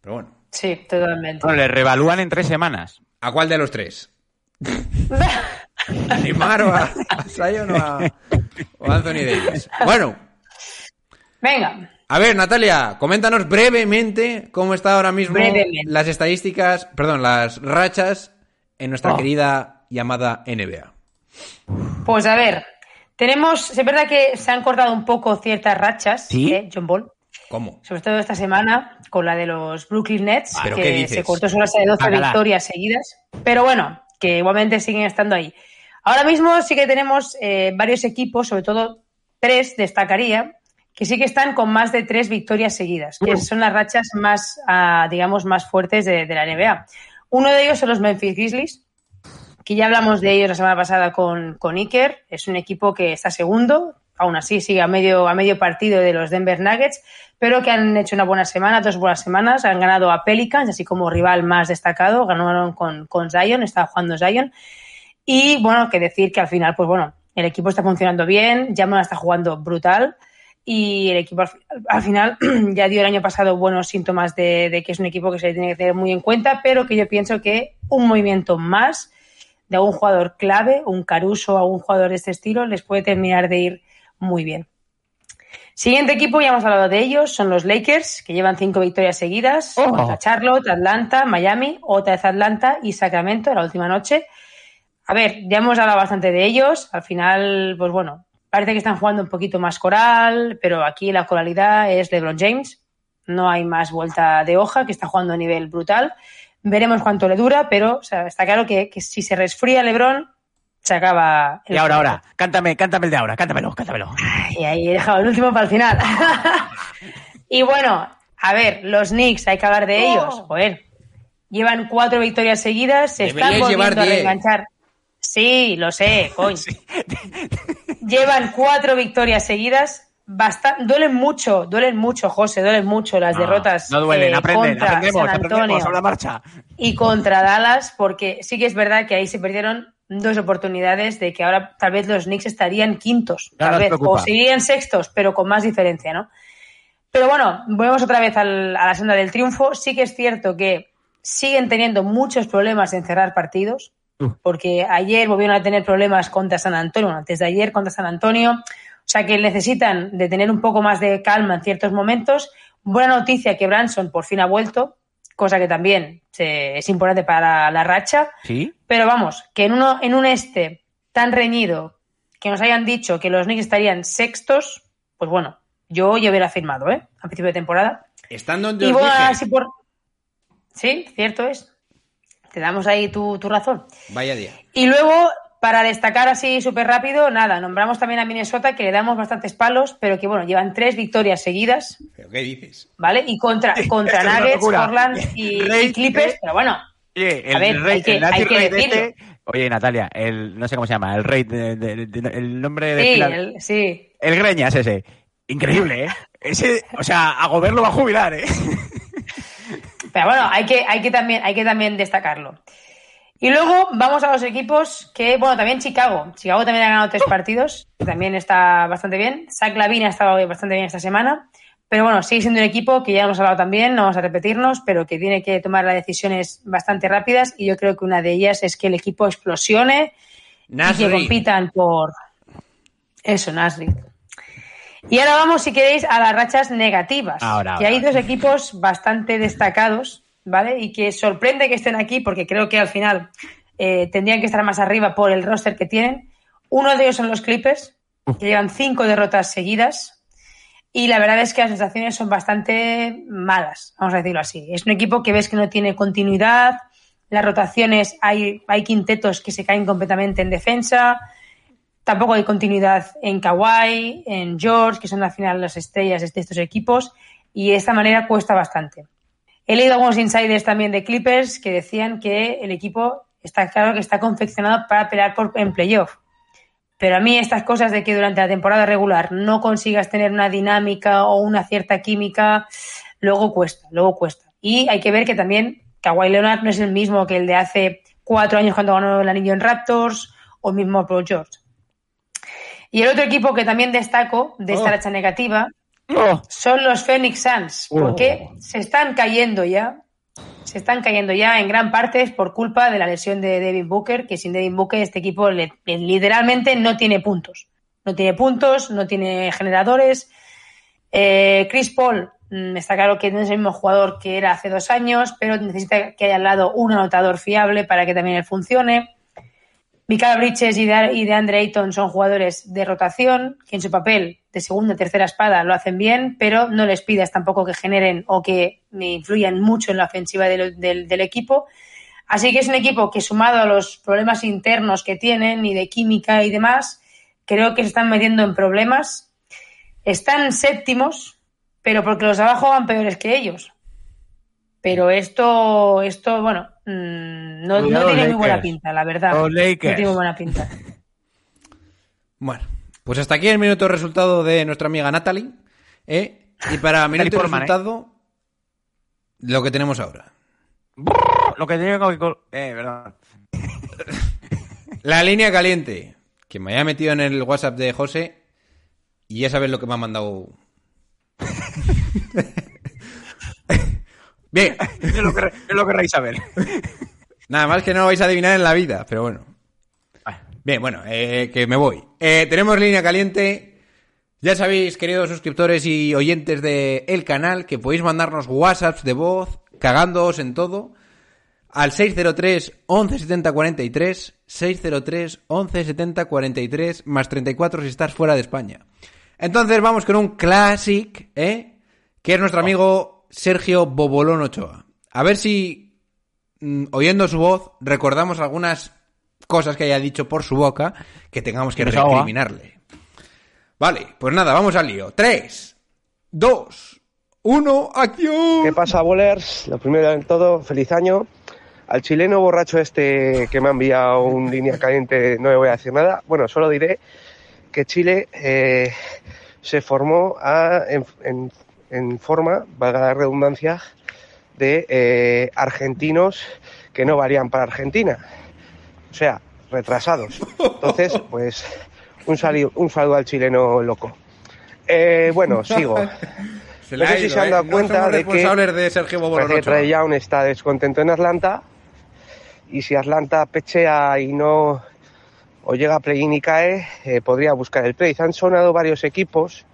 Pero bueno. Sí, totalmente. Bueno, le revalúan en tres semanas. ¿A cuál de los tres? ¿A Neymar o a, a Zion o a, o a Anthony Davis? Bueno, Venga, a ver, Natalia, coméntanos brevemente cómo está ahora mismo Brevemente. las estadísticas, perdón, las rachas en nuestra Oh. querida llamada NBA. pues a ver, tenemos, es verdad que se han cortado un poco ciertas rachas, ¿Sí? ¿eh, John Ball? ¿Cómo? sobre todo esta semana, con la de los Brooklyn Nets, ¿Pero qué que dices? se cortó su racha de 12 Bácala. victorias seguidas. Pero bueno, que igualmente siguen estando ahí. Ahora mismo sí que tenemos eh, varios equipos, sobre todo tres, destacaría, que sí que están con más de tres victorias seguidas, que son las rachas más, ah, digamos, más fuertes de, de la NBA. Uno de ellos son los Memphis Grizzlies, que ya hablamos de ellos la semana pasada con, con Iker. Es un equipo que está segundo, aún así sigue a medio, a medio partido de los Denver Nuggets, pero que han hecho una buena semana, dos buenas semanas. Han ganado a Pelicans, así como rival más destacado. Ganaron con, con Zion, estaba jugando Zion. Y bueno, que decir que al final, pues bueno, el equipo está funcionando bien, Jamal está jugando brutal y el equipo al, fi- al final ya dio el año pasado buenos síntomas de, de que es un equipo que se le tiene que tener muy en cuenta, pero que yo pienso que un movimiento más de algún jugador clave, un Caruso o algún jugador de este estilo, les puede terminar de ir muy bien. Siguiente equipo, ya hemos hablado de ellos, son los Lakers, que llevan cinco victorias seguidas Oh. contra Charlotte, Atlanta, Miami, otra vez Atlanta y Sacramento la última noche. A ver, ya hemos hablado bastante de ellos. Al final, pues bueno, parece que están jugando un poquito más coral, pero aquí la coralidad es LeBron James. No hay más vuelta de hoja, que está jugando a nivel brutal. Veremos cuánto le dura, pero o sea, está claro que, que si se resfría LeBron, se acaba. el Y ahora, ahora, cántame, cántame el de ahora, cántamelo, cántamelo. Y ahí he dejado el último para el final. y bueno, a ver, los Knicks, hay que hablar de ellos. Joder, llevan cuatro victorias seguidas, se están Deberíais volviendo a reenganchar. Sí, lo sé, coño. llevan cuatro victorias seguidas. Basta- duelen mucho, duelen mucho, José, duelen mucho las derrotas No duelen, eh, aprenden, contra aprendemos, San aprendemos Antonio sobre la marcha. y contra Dallas, porque sí que es verdad que ahí se perdieron dos oportunidades de que ahora tal vez los Knicks estarían quintos, No tal vez, preocupa. o seguirían sextos, pero con más diferencia, ¿no? Pero bueno, volvemos otra vez al- a la senda del triunfo. Sí que es cierto que siguen teniendo muchos problemas en cerrar partidos, porque ayer volvieron a tener problemas contra San Antonio, bueno, antes de ayer contra San Antonio. O sea que necesitan de tener un poco más de calma en ciertos momentos. Buena noticia que Branson por fin ha vuelto, cosa que también se- es importante para la racha. ¿Sí? Pero vamos, que en, uno, en un este tan reñido que nos hayan dicho que los Knicks estarían sextos, pues bueno, yo ya hubiera firmado, ¿eh? A principio de temporada. Están donde Y os bueno, dije. así por... Sí, cierto es. Te damos ahí tu, tu razón. Vaya día. Y luego, para destacar así súper rápido, nada, nombramos también a Minnesota, que le damos bastantes palos, pero que bueno, llevan tres victorias seguidas, ¿Pero qué dices? ¿vale? Y contra, contra Nuggets. Portland y, Rey, y Clippers, pero bueno, Oye, el, A ver, rey, hay que- hay que rey de decirlo. este- Oye, Natalia, el, no sé cómo se llama, el rey, de- de- de- el nombre de... sí, el- sí. el Greñas ese. Increíble, ¿eh? Ese, o sea, a Gobert lo va a jubilar, ¿eh? Pero bueno, hay que, hay que, también, hay que también destacarlo. Y luego vamos a los equipos que, bueno, también Chicago. Chicago también ha ganado tres partidos, que también está bastante bien. Zach Lavine ha estado bastante bien esta semana. Pero bueno, sigue siendo un equipo que ya hemos hablado también, no vamos a repetirnos, pero que tiene que tomar las decisiones bastante rápidas. Y yo creo que una de ellas es que el equipo explosione y que Nasri. compitan por eso, Nasri. Y ahora vamos, si queréis, a las rachas negativas. Ahora, que ahora. hay dos equipos bastante destacados, ¿vale? Y que sorprende que estén aquí porque creo que al final eh, tendrían que estar más arriba por el roster que tienen. Uno de ellos son los Clippers, que llevan cinco derrotas seguidas. Y la verdad es que las sensaciones son bastante malas, vamos a decirlo así. Es un equipo que ves que no tiene continuidad, las rotaciones, hay, hay quintetos que se caen completamente en defensa, tampoco hay continuidad en Kawhi, en George, que son al final las estrellas de estos equipos, y de esta manera cuesta bastante. He leído algunos insiders también de Clippers que decían que el equipo está claro que está confeccionado para pelear por, en playoff. Pero a mí estas cosas de que durante la temporada regular no consigas tener una dinámica o una cierta química, luego cuesta, luego cuesta. Y hay que ver que también Kawhi Leonard no es el mismo que el de hace cuatro años cuando ganó el anillo en Raptors o mismo Paul George. Y el otro equipo que también destaco de esta Oh. racha negativa Oh, son los Phoenix Suns, Oh. porque se están cayendo ya. Se están cayendo ya en gran parte es por culpa de la lesión de Devin Booker, que sin Devin Booker este equipo le- le- literalmente no tiene puntos. No tiene puntos, no tiene generadores. Eh, Chris Paul, mm, está claro que no es el mismo jugador que era hace dos años, pero necesita que haya al lado un anotador fiable para que también él funcione. Mikael Bridges y de, Andre Ayton son jugadores de rotación que en su papel de segunda tercera espada lo hacen bien, pero no les pidas tampoco que generen o que influyan mucho en la ofensiva del, del- del equipo. Así que es un equipo que sumado a los problemas internos que tienen y de química y demás, creo que se están metiendo en problemas. Están séptimos, pero porque los de abajo van peores que ellos. Pero esto, esto bueno, mm, no, no tiene muy buena pinta, la verdad. Los No tiene muy buena pinta. Bueno, pues hasta aquí el minuto de resultado de nuestra amiga Natalie. ¿eh? Y para minuto ¿eh? resultado, lo que tenemos ahora. lo que tengo que... Eh, verdad. La línea caliente, que me haya metido en el WhatsApp de José y ya sabes lo que me ha mandado. Bien, Es lo que, es lo que querréis saber. nada más que no lo vais a adivinar en la vida, pero bueno. Bien, bueno, eh, que me voy. Eh, tenemos línea caliente. Ya sabéis, queridos suscriptores y oyentes del el canal, que podéis mandarnos WhatsApps de voz, cagándoos en todo, al 603 11 70 43, 603 11 70 43, más 34 si estás fuera de España. Entonces vamos con un classic, ¿eh? Que es nuestro amigo Sergio Bobolón Ochoa. A ver si, mm, oyendo su voz, recordamos algunas cosas que haya dicho por su boca que tengamos que recriminarle. Vale, pues nada, vamos al lío. 3, 2, 1, acción. ¿Qué pasa, bolers? Lo primero de todo, feliz año. Al chileno borracho este que me ha enviado un línea caliente no le voy a decir nada. Bueno, solo diré que Chile eh, se formó a- en, en- en forma, valga la redundancia, de eh, argentinos que no valían para Argentina. O sea, retrasados. Entonces, pues, un, sali- un saludo al chileno loco. Eh, bueno, sigo. Se No sé si ido, se han ¿eh? dado cuenta de que de Sergio Young está descontento en Atlanta y si Atlanta pechea y no o llega a play-in y cae, eh, podría buscar el play. Han sonado varios equipos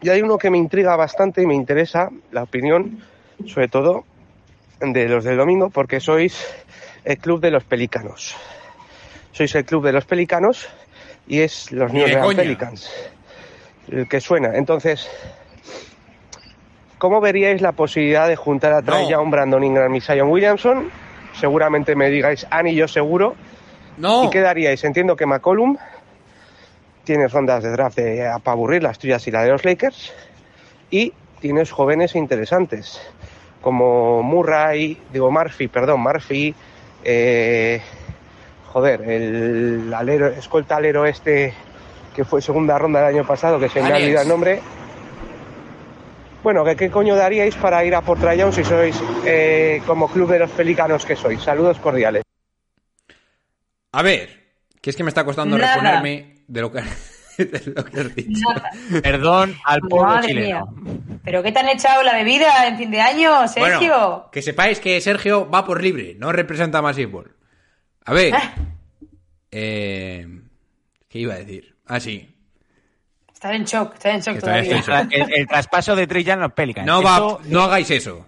y hay uno que me intriga bastante y me interesa la opinión, sobre todo de los del domingo, porque sois el club de los pelicanos. Sois el club de los pelicanos y es los New Orleans. Pelicans el que suena. Entonces, ¿Cómo veríais la posibilidad de juntar a Trae No. Young, Brandon Ingram y Zion Williamson? Seguramente me digáis anillo seguro. No. ¿Y qué daríais? Entiendo que McCollum tienes rondas de draft de, para aburrir las tuyas y la de los Lakers. Y tienes jóvenes e interesantes como Murray, digo Murphy, perdón, Murphy, eh, joder, el alero, escolta alero este que fue segunda ronda del año pasado, que se me ha olvidado el nombre. Bueno, ¿qué, qué coño daríais para ir a por Trae Young si sois eh, como club de los pelicanos que sois? Saludos cordiales. A ver, que es que me está costando Nada. reponerme de lo que, de lo que has dicho. Nada. Perdón al pueblo Madre chileno. mía. ¿Pero qué te han echado la bebida en fin de año, Sergio? Bueno, que sepáis que Sergio va por libre, no representa más fútbol. A ver. Ah. eh, ¿Qué iba a decir? Ah, sí. Estás en shock, estás en shock Que está en todavía. shock. El, el traspaso de a los Pelicans. No, va, Esto- no hagáis eso.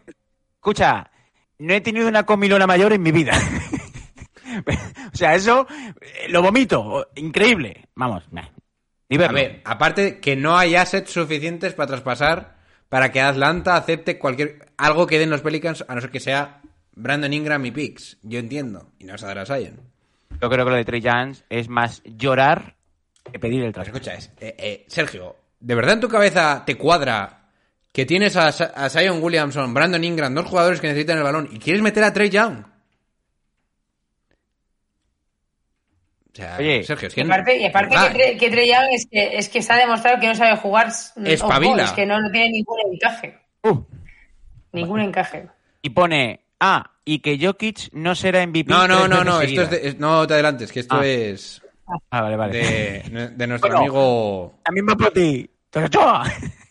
Escucha, no he tenido una comilona mayor en mi vida. o sea, eso eh, lo vomito. Increíble. Vamos, nah. A ver, aparte que no hay assets suficientes para traspasar para que Atlanta acepte cualquier algo que den los Pelicans, a no ser que sea Brandon Ingram y Picks. Yo entiendo. Y no vas a dar a Zion. Yo creo que lo de Trey Young es más llorar que pedir el traspaso. escucha, es, eh, eh, Sergio, ¿de verdad en tu cabeza te cuadra que tienes a, a Zion Williamson, Brandon Ingram, dos jugadores que necesitan el balón, y quieres meter a Trey Young? Sea, Oye, Sergio, es que Y aparte, y aparte ¿verdad? que, que Trey Young es que, es que se ha demostrado que no sabe jugar. Espabila. ojo, Es que no, no tiene ningún encaje. Uh, Ningún encaje. y pone, ah, y que Jokic no será MVP. No, no, no, no, esto es, de- es- no te adelantes, que esto Ah. es Ah, vale, vale. de, de nuestro Bueno. amigo... También va por ti.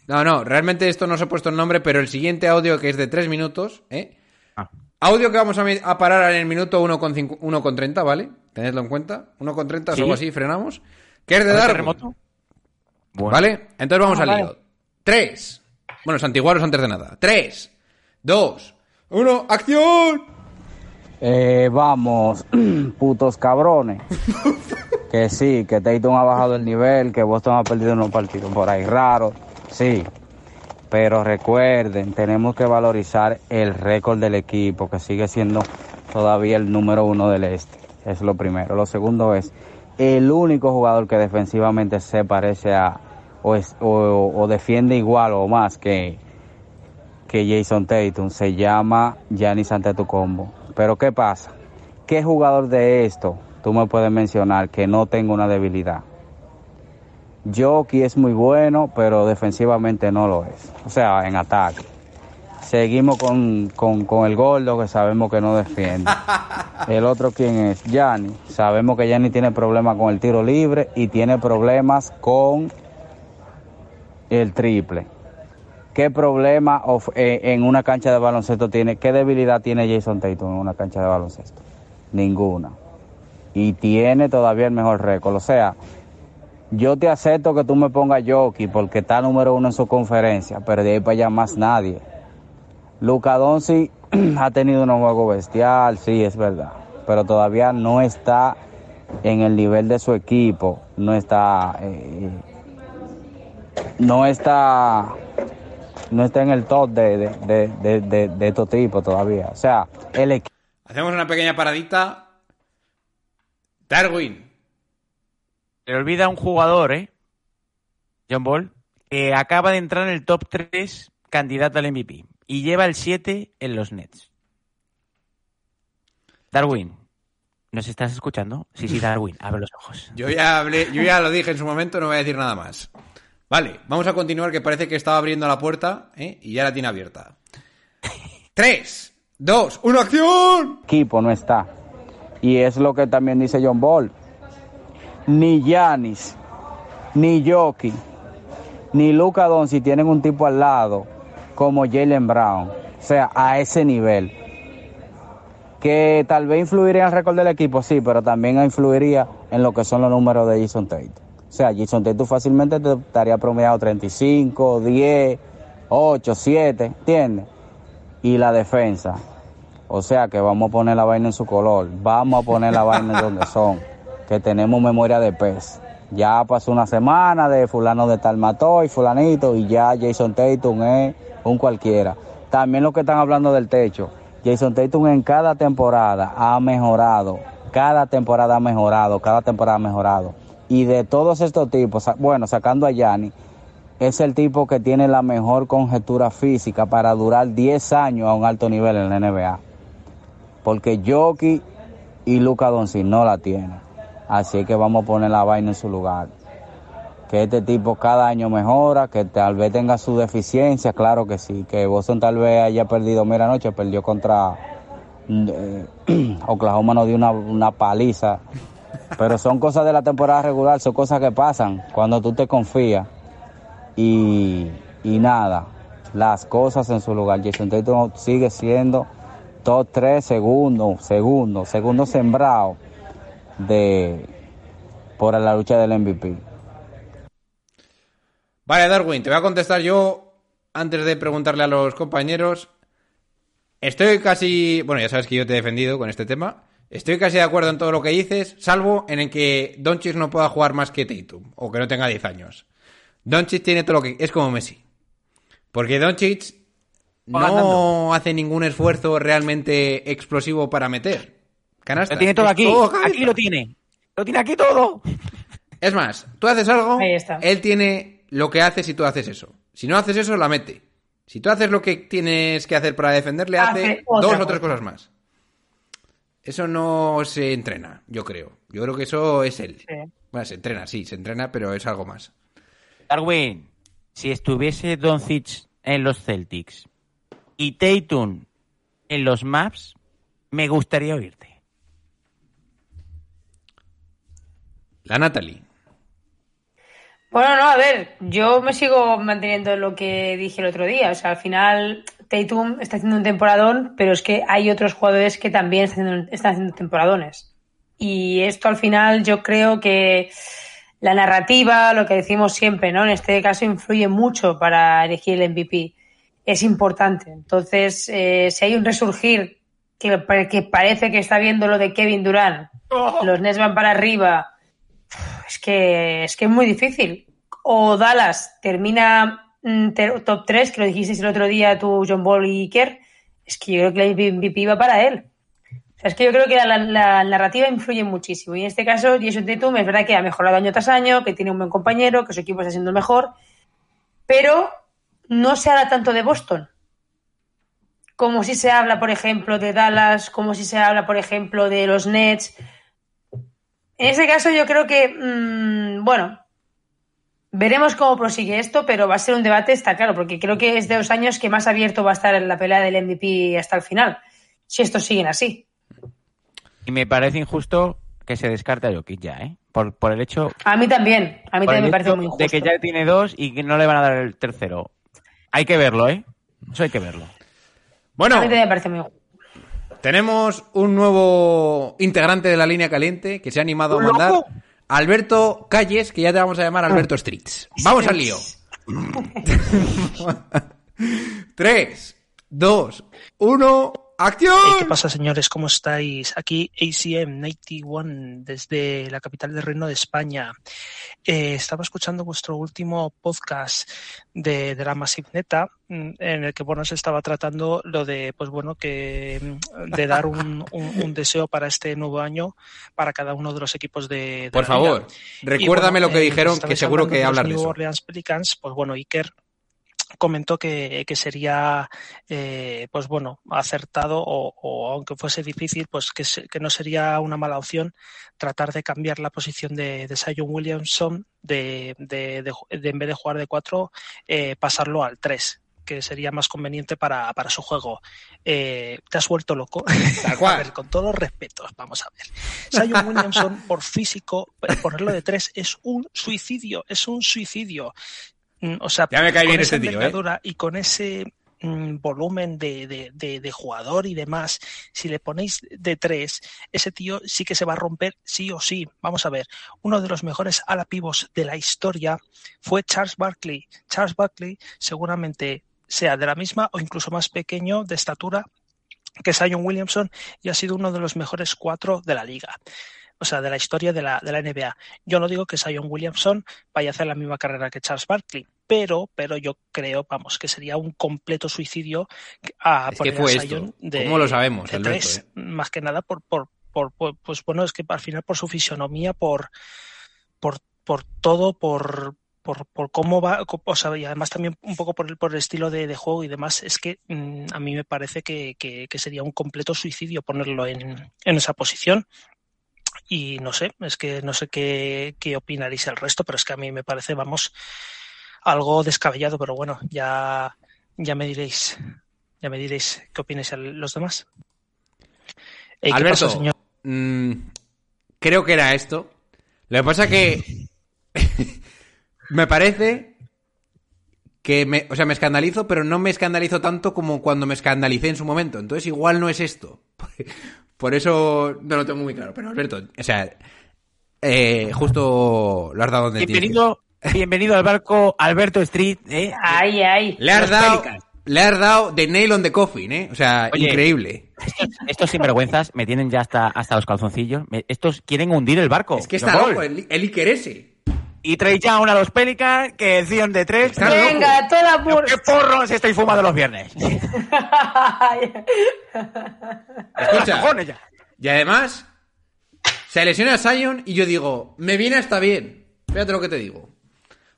No, no, realmente esto no se ha puesto el nombre, pero el siguiente audio que es de tres minutos, ¿eh? Ah. Audio que vamos a, parar en el minuto 1,5 1,30, ¿vale? Tenedlo en cuenta. 1,30 o Sí. algo así, frenamos. Que es de ¿Con Darwin. terremoto? Bueno. ¿Vale? Entonces vamos Ah, al vale. lío. Tres. Bueno, santiguaros antes de nada. Tres, dos, uno, ¡acción! Eh, vamos, putos cabrones. que sí, que Tatum ha bajado el nivel, que Boston ha perdido unos partidos por ahí raros, sí. Pero recuerden, tenemos que valorizar el récord del equipo, que sigue siendo todavía el número uno del este. Es lo primero. Lo segundo es, el único jugador que defensivamente se parece a, o, es- o- defiende igual o más que, que Jason Tatum se llama Giannis Antetokounmpo. Pero ¿qué pasa? ¿Qué jugador de esto tú me puedes mencionar que no tenga una debilidad? Jockey es muy bueno, pero defensivamente no lo es. O sea, en ataque. Seguimos con, con, con el gordo que sabemos que no defiende. El otro quién es? Gianni. Sabemos que Gianni tiene problemas con el tiro libre y tiene problemas con el triple. ¿Qué problema of- eh, en una cancha de baloncesto tiene? ¿Qué debilidad tiene Jason Tatum en una cancha de baloncesto? Ninguna. y tiene todavía el mejor récord. O sea, yo te acepto que tú me pongas Jockey porque está número uno en su conferencia, pero de ahí para allá más nadie. Luca Doncic ha tenido un juego bestial, sí, es verdad, pero todavía no está en el nivel de su equipo, no está, eh, no está, no está en el top de, de, de, de, de- de estos tipos todavía. O sea, el equipo Hacemos una pequeña paradita. Darwin. Se le olvida un jugador, ¿eh? John Ball, que acaba de entrar en el top 3 candidato al MVP y lleva el 7 en los Nets. Darwin, ¿nos estás escuchando? Sí, sí, Darwin, abre los ojos. Yo ya hablé, yo ya lo dije en su momento, no voy a decir nada más. Vale, vamos a continuar, que parece que estaba abriendo la puerta ¿eh? y ya la tiene abierta. 3, 2, 1, acción. equipo no está. Y es lo que también dice John Ball. Ni Yanis, ni Jockey, ni Luca Doncic tienen un tipo al lado como Jalen Brown. O sea, a ese nivel. Que tal vez influiría en el récord del equipo, sí, pero también influiría en lo que son los números de Jason Tate. O sea, Jason Tate fácilmente te estaría promediado 35, 10, 8, 7, ¿entiendes? Y la defensa. O sea que vamos a poner la vaina en su color, vamos a poner la vaina en donde son, que tenemos memoria de pez. Ya pasó una semana de fulano de tal mató y fulanito y ya Jason Tatum es un cualquiera. También lo que están hablando del techo, Jason Tatum en cada temporada ha mejorado, cada temporada ha mejorado, cada temporada ha mejorado. Y de todos estos tipos, bueno, sacando a Yanni, es el tipo que tiene la mejor conjetura física para durar 10 años a un alto nivel en la NBA porque Jockey y Luca Doncic no la tienen. Así que vamos a poner la vaina en su lugar. Que este tipo cada año mejora, que tal vez tenga su deficiencia, claro que sí. Que Boston tal vez haya perdido, mira anoche perdió contra eh, Oklahoma, nos dio una, una paliza. Pero son cosas de la temporada regular, son cosas que pasan cuando tú te confías. Y, y nada, las cosas en su lugar. Jason Tatum sigue siendo top 3 segundos, segundo, segundo sembrado de por la lucha del MVP. Vale, Darwin, te voy a contestar yo antes de preguntarle a los compañeros. Estoy casi. Bueno, ya sabes que yo te he defendido con este tema. Estoy casi de acuerdo en todo lo que dices, salvo en el que Doncic no pueda jugar más que Tatum o que no tenga 10 años. Doncic tiene todo lo que. Es como Messi. Porque Doncic no hace ningún esfuerzo realmente explosivo para meter. Canasta. Lo tiene todo aquí, todo aquí lo tiene. Lo tiene aquí todo. Es más, tú haces algo, Ahí está. él tiene lo que hace si tú haces eso. Si no haces eso, la mete. Si tú haces lo que tienes que hacer para defenderle, hace, Hace dos o tres cosas más. Eso no se entrena, yo creo. Yo creo que eso es él. Sí. Bueno, se entrena, sí, se entrena, pero es algo más. Darwin, si estuviese Doncic en los Celtics y Tatum en los Maps, me gustaría oírte. La Natalie. Bueno, no, a ver, yo me sigo manteniendo en lo que dije el otro día. O sea, al final Tatum está haciendo un temporadón, pero es que hay otros jugadores que también están haciendo, están haciendo temporadones. Y esto al final yo creo que la narrativa, lo que decimos siempre, ¿no? En este caso influye mucho para elegir el MVP. Es importante. Entonces, eh, si hay un resurgir que, que parece que está viendo lo de Kevin Durant, los Nets van para arriba, es que es que es muy difícil. O Dallas termina mm, top 3, que lo dijisteis el otro día tú, John Ball y Iker, es que yo creo que el MVP va para él. O sea, es que yo creo que la, la narrativa influye muchísimo. Y en este caso, Jason Tatum es verdad que ha mejorado año tras año, que tiene un buen compañero, que su equipo está siendo mejor, pero no se habla tanto de Boston. Como si se habla, por ejemplo, de Dallas, como si se habla, por ejemplo, de los Nets. En ese caso, yo creo que, mm, bueno, veremos cómo prosigue esto, pero va a ser un debate, está claro, porque creo que es de los años que más abierto va a estar en la pelea del MVP hasta el final, si estos siguen así. Y me parece injusto que se descarte a Jokic ya, ¿eh? Por, por el hecho, A mí también, a mí también me parece muy injusto. de que ya tiene dos y que no le van a dar el tercero. Hay que verlo, ¿eh? Eso hay que verlo. A Bueno, mí también me parece muy injusto. Tenemos un nuevo integrante de la línea caliente que se ha animado a mandar. Alberto Calles, que ya te vamos a llamar Alberto Streets. Vamos al lío. 3, 2, 1, ¡acción! Hey, ¿Qué pasa, señores? ¿Cómo estáis? Aquí ACM 91 desde la capital del Reino de España. Eh, estaba escuchando vuestro último podcast de, de la Massive Neta, mm, en el que bueno se estaba tratando lo de pues bueno que mm, de dar un, un- un deseo para este nuevo año para cada uno de los equipos de, de Por la favor, liga. recuérdame Y, lo que eh, dijeron, que seguro que hablar de New eso. Orleans Pelicans, pues bueno, Iker comentó que, que sería, eh, pues bueno, acertado o, o aunque fuese difícil, pues que, se- que no sería una mala opción tratar de cambiar la posición de, de Zion Williamson de, de, en vez de jugar de 4, pasarlo al 3 que sería más conveniente para, para su juego. Eh, ¿Te has vuelto loco? A ver, con todos los respetos, vamos a ver. Zion Williamson, por físico, ponerlo de 3 es un suicidio, es un suicidio. Mm, O sea, Ya me cae con bien esa este tío, ¿eh? y con ese mm, volumen de, de- de- de jugador y demás, si le ponéis de tres, ese tío sí que se va a romper sí o sí. Vamos a ver, uno de los mejores ala pivos de la historia fue Charles Barkley. Charles Barkley seguramente sea de la misma o incluso más pequeño de estatura que Zion Williamson y ha sido uno de los mejores cuatro de la liga. O sea, de la historia de la, de la NBA. Yo no digo que Zion Williamson vaya a hacer la misma carrera que Charles Barkley, pero, pero yo creo, vamos, que sería un completo suicidio a Es que poner fue a esto. Zion de, ¿Cómo lo sabemos, de Alberto, tres, eh? más que nada por, por, por, por- pues bueno, es que al final por su fisionomía, por, por, por todo, por, por, por cómo va, o sea, y además también un poco por el, por el estilo de, de juego y demás, es que mm, a mí me parece que, que- que sería un completo suicidio ponerlo en, en esa posición. Y no sé, es que no sé qué, qué opinaréis el resto, pero es que a mí me parece, vamos, algo descabellado, pero bueno, ya, ya me diréis, ya me diréis qué opináis los demás. Ey, ¿qué Alberto, pasa, señor? mm, creo que era esto. Lo que pasa que me parece que me, o sea, me escandalizo, pero no me escandalizo tanto como cuando me escandalicé en su momento. Entonces igual no es esto. Por eso no lo tengo muy claro. Pero Alberto, o sea, eh, justo lo has dado donde tienes que- Bienvenido, bienvenido al barco Alberto Street. ¿eh? Ay, ay. Le has dado, Pelicans. le has dado de nail on the coffin, ¿eh? O sea, Oye. increíble. Estos, estos sinvergüenzas me tienen ya hasta, hasta los calzoncillos. Me- estos quieren hundir el barco. Es que está loco, el, el Iker ese. Y Trey Young a los Pelicans que decían de tres. Venga, toda por... ¿Qué porros estáis fumando los viernes? Escucha. Ya. Y además, se lesiona a Sion y yo digo, me viene hasta bien. Fíjate lo que te digo.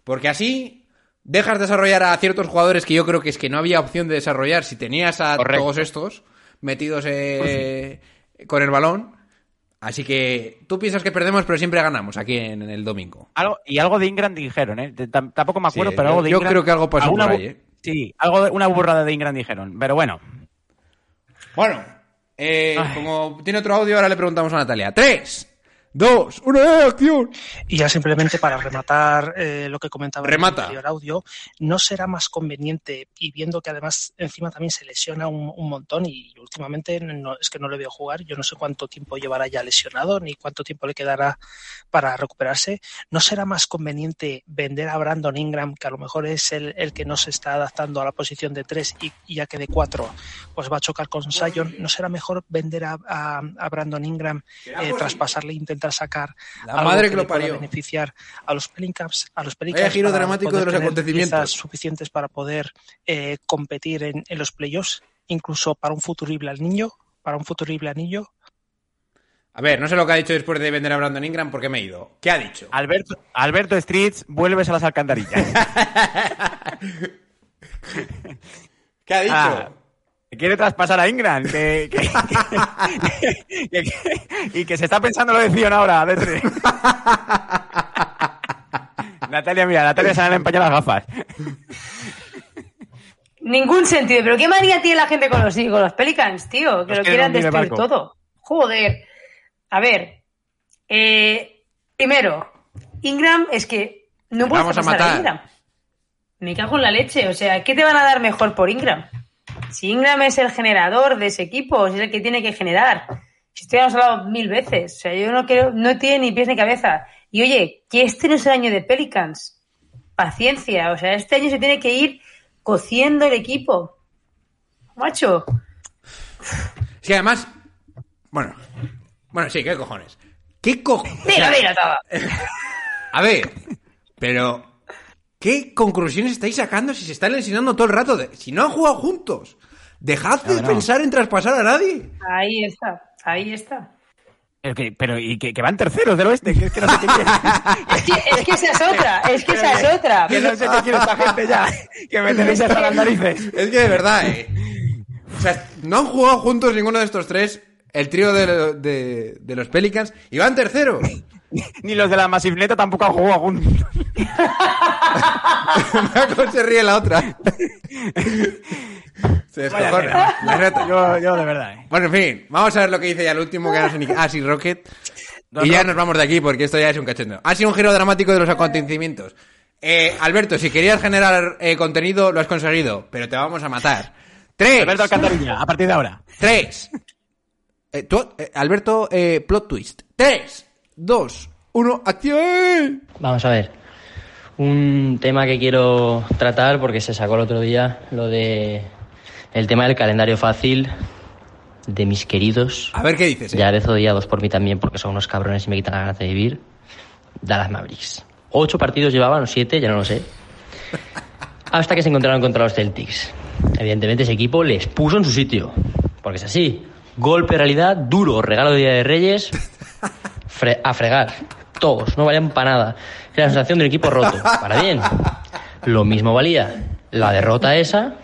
Porque así dejas desarrollar a ciertos jugadores que yo creo que es que no había opción de desarrollar si tenías a Correcto. todos estos metidos eh, con el balón. Así que tú piensas que perdemos, pero siempre ganamos aquí en, en el domingo. Algo, y algo de Ingram dijeron, ¿eh? Tampoco me acuerdo, Sí, pero algo de yo Ingram. creo que algo pasó por ahí, ¿eh? Sí, algo de, una burrada de Ingram dijeron. Pero bueno, Bueno, eh, como tiene otro audio, ahora le preguntamos a Natalia. ¡Tres! ¡Dos! ¡Una acción! Y ya simplemente para rematar eh, lo que comentaba Remata. en el anterior audio, ¿no será más conveniente, y viendo que además encima también se lesiona un, un montón y últimamente no, es que no le veo jugar, yo no sé cuánto tiempo llevará ya lesionado ni cuánto tiempo le quedará para recuperarse, ¿no será más conveniente vender a Brandon Ingram, que a lo mejor es el, el que no se está adaptando a la posición de tres y, y ya que de cuatro pues va a chocar con Sion? ¿No será mejor vender a, a- a Brandon Ingram, eh, traspasarle intentar sacar La algo madre que le lo parió. beneficiar a los Pelicans, a los Vaya Pelicans giro dramático de los acontecimientos. piezas suficientes para poder eh, competir en, en los playoffs, incluso para un futurible anillo, para un futurible anillo. A ver, no sé lo que ha dicho después de vender a Brandon Ingram porque me he ido. ¿Qué ha dicho? Alberto, Alberto Streets, vuelves a las alcantarillas. ¿Qué ha dicho? Ah, que quiere traspasar a Ingram. Que, que- que- que- y que se está pensando lo de Zion ahora. Natalia, mira, Natalia se le han empañado las gafas. Ningún sentido. Pero qué manía tiene la gente con los, con los Pelicans, tío. Que Los lo quieran destruir barco. todo. Joder. A ver. eh, primero, Ingram es que no puedes Vamos a matar. Ingram. Me cago en la leche. O sea, ¿qué te van a dar mejor por Ingram? Si Ingram es el generador de ese equipo, es el que tiene que generar. Si esto ya hemos hablado mil veces. O sea, yo no quiero, no tiene ni pies ni cabeza. Y oye, que este no es el año de Pelicans. Paciencia. O sea, este año se tiene que ir cociendo el equipo. Macho. Es que además. Bueno. Bueno, sí, ¿qué cojones? ¿Qué cojones? Mira, mira todo. A ver, pero. ¿Qué conclusiones estáis sacando si se están lesionando todo el rato? de- si no han jugado juntos. Dejad de no. pensar en traspasar a nadie. Ahí está. Ahí está. Pero, que, pero y que, que van terceros del oeste, que es que no sé qué quiere. Es que, es que esa es otra. Es que esa es otra. que no sé qué quiere esta gente ya. Que me tenéis hasta las narices. Es que de verdad, eh. O sea, no han jugado juntos ninguno de estos tres. El trío de, de- de los Pelicans. Y van terceros. Ni los de la Massive Neta tampoco han jugado juntos. Marco se ríe la otra. Se descojona. Yo, yo de verdad, eh. Bueno, en fin, vamos a ver lo que dice ya el último, que no sé ni... Ah, sí, Rocket. Y ya nos vamos de aquí, porque esto ya es un cachendo. Ha sido un giro dramático de los acontecimientos. Eh, Alberto, si querías generar eh, contenido, lo has conseguido, pero te vamos a matar. Tres. Alberto Alcantarilla, a partir de ahora. Tres. Eh, tú- Alberto, plot twist. Tres, dos, uno, acción. Vamos a ver. Un tema que quiero tratar porque se sacó el otro día lo de el tema del calendario fácil de mis queridos. A ver qué dices. eh. Ya de odiados por mí también porque son unos cabrones y me quitan las ganas de vivir. Dallas Mavericks. Ocho partidos llevaban, o siete, ya no lo sé. Hasta que se encontraron contra los Celtics. Evidentemente ese equipo les puso en su sitio. Porque es así. Golpe de realidad, duro, regalo de Día de Reyes. Fre- a fregar. Todos, no valían para nada. Era la sensación de un equipo roto. Para bien. Lo mismo valía la derrota esa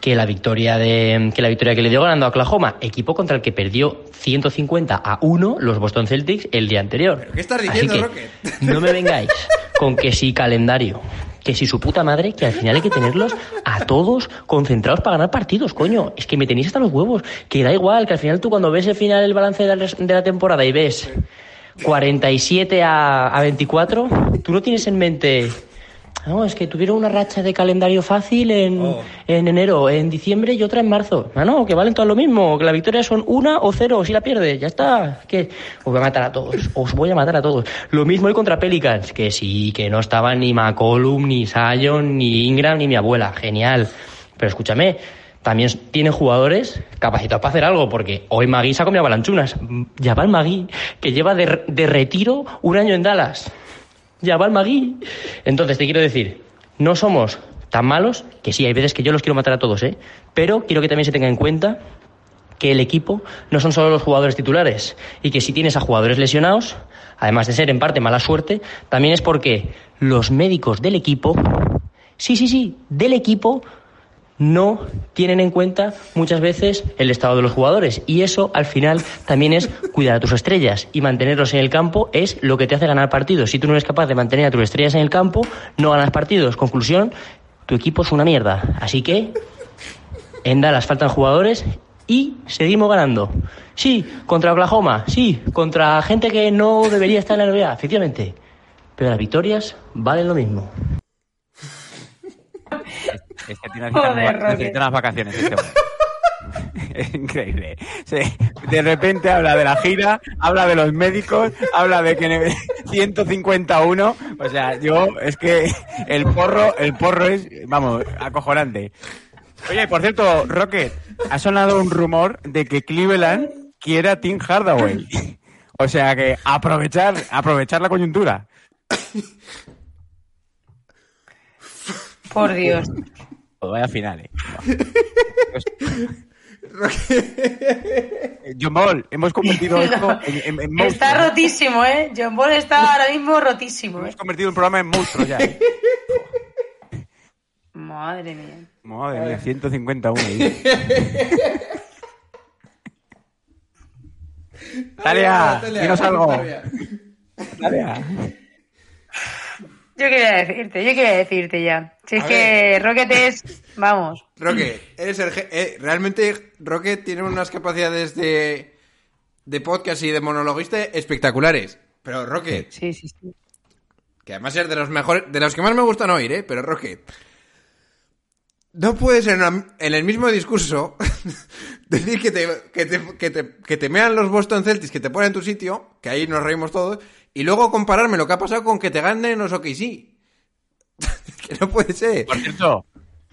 que la victoria de que la victoria que le dio ganando a Oklahoma, equipo contra el que perdió 150 a 1 los Boston Celtics el día anterior. qué estás diciendo, Rocket? no me vengáis con que si calendario, que si su puta madre, que al final hay que tenerlos a todos concentrados para ganar partidos, coño. Es que me tenéis hasta los huevos, que da igual, que al final tú cuando ves el final, el balance de la, temporada y ves 47 a, a 24, tú no tienes en mente... No, es que tuvieron una racha de calendario fácil en, Oh. en enero, en diciembre y otra en marzo. Ah, no, que valen todo lo mismo, que la victoria son una o cero si la pierdes, ya está. Que os voy a matar a todos, os voy a matar a todos. Lo mismo hoy contra Pelicans, que sí, que no estaban ni McCollum, ni Sion, ni Ingram, ni mi abuela, genial. Pero escúchame, también tienen jugadores capacitados para hacer algo, porque hoy Magui se ha comido avalanchunas. Jabal Magui, que lleva de, de retiro un año en Dallas. Jabal Magui. Entonces te quiero decir, no somos tan malos, que sí, hay veces que yo los quiero matar a todos, ¿eh? Pero quiero que también se tenga en cuenta que el equipo no son solo los jugadores titulares y que si tienes a jugadores lesionados, además de ser en parte mala suerte, también es porque los médicos del equipo, sí, sí, sí, del equipo, no tienen en cuenta muchas veces el estado de los jugadores y eso al final también es cuidar a tus estrellas y mantenerlos en el campo es lo que te hace ganar partidos. Si tú no eres capaz de mantener a tus estrellas en el campo, no ganas partidos. Conclusión, tu equipo es una mierda. Así que en Dallas faltan jugadores y seguimos ganando. Sí, contra Oklahoma, sí, contra gente que no debería estar en la NBA, efectivamente. Pero las victorias valen lo mismo. Es que tiene necesita, unas vacaciones este. Es increíble. Sí, de repente habla de la gira, habla de los médicos, habla de que 151. O sea, yo es que el porro, el porro es, vamos, acojonante. Oye, por cierto, Rocket, ha sonado un rumor de que Cleveland quiere a Tim Hardaway. O sea que aprovechar, aprovechar la coyuntura. Por Dios. Pues vaya final, eh. John Ball, hemos convertido esto en, en, en monstruo. Está rotísimo, ¿eh? John Ball está ahora mismo rotísimo, ¿eh? Hemos convertido un programa en monstruo ya. eh. Madre mía. Madre mía, 151. ahí. Talia, dinos algo. Talia. Yo quería decirte, yo quería decirte ya. Si es que ver. Rocket es. Vamos. Rocket, eres el eh, realmente Rocket tiene unas capacidades de, de podcast y de monologuista espectaculares. Pero Rocket. Sí, sí, sí. Que además es de los mejores. De los que más me gustan oír, ¿eh? Pero Rocket. No puedes en, el mismo discurso decir que te, que te, que, te, que te mean los Boston Celtics, que te ponen en tu sitio, que ahí nos reímos todos, y luego compararme lo que ha pasado con que te ganen los OKC. Es que no puede ser. Por cierto,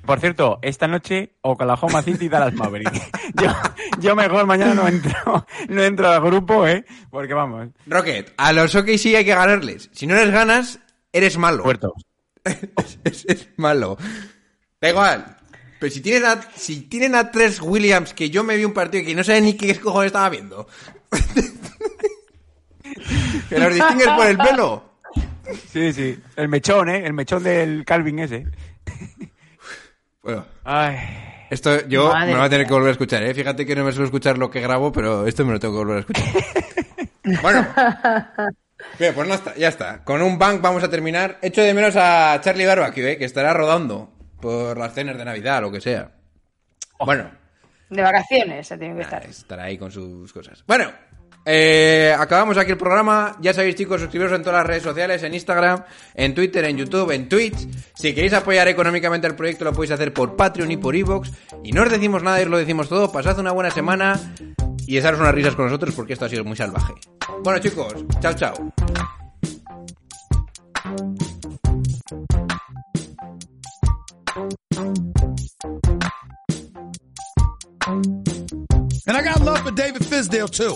por cierto, esta noche Oklahoma City y Dallas Maverick. Yo, yo mejor mañana no entro, no entro al grupo, ¿eh? Porque vamos, Rocket, a los OKC hay que ganarles. Si no les ganas, eres malo. puertos. es, es malo. Da igual. Pero si tienes a, si tienen a tres Williams, que yo me vi un partido que no sé ni qué cojones estaba viendo. que los distingues por el pelo. Sí, sí. El mechón, ¿eh? El mechón del Calvin ese. Bueno, Ay. esto yo Madre me voy a tener que volver a escuchar, ¿eh? Fíjate que no me suelo escuchar lo que grabo, pero esto me lo tengo que volver a escuchar. bueno. Bien, pues no está, ya está. Con un bank vamos a terminar. Echo de menos a Charlie Barbecue, ¿eh? Que estará rodando por las cenas de Navidad o lo que sea. Bueno. De vacaciones se tiene que estar. estará ahí con sus cosas. Bueno, eh, acabamos aquí el programa. Ya sabéis, chicos, suscribiros en todas las redes sociales, en Instagram, en Twitter, en YouTube, en Twitch. Si queréis apoyar económicamente el proyecto, lo podéis hacer por Patreon y por Evox. Y no os decimos nada y os lo decimos todo. Pasad una buena semana y echaros unas risas con nosotros porque esto ha sido muy salvaje. Bueno, chicos, chao, chao. And I got love for David Fisdale too.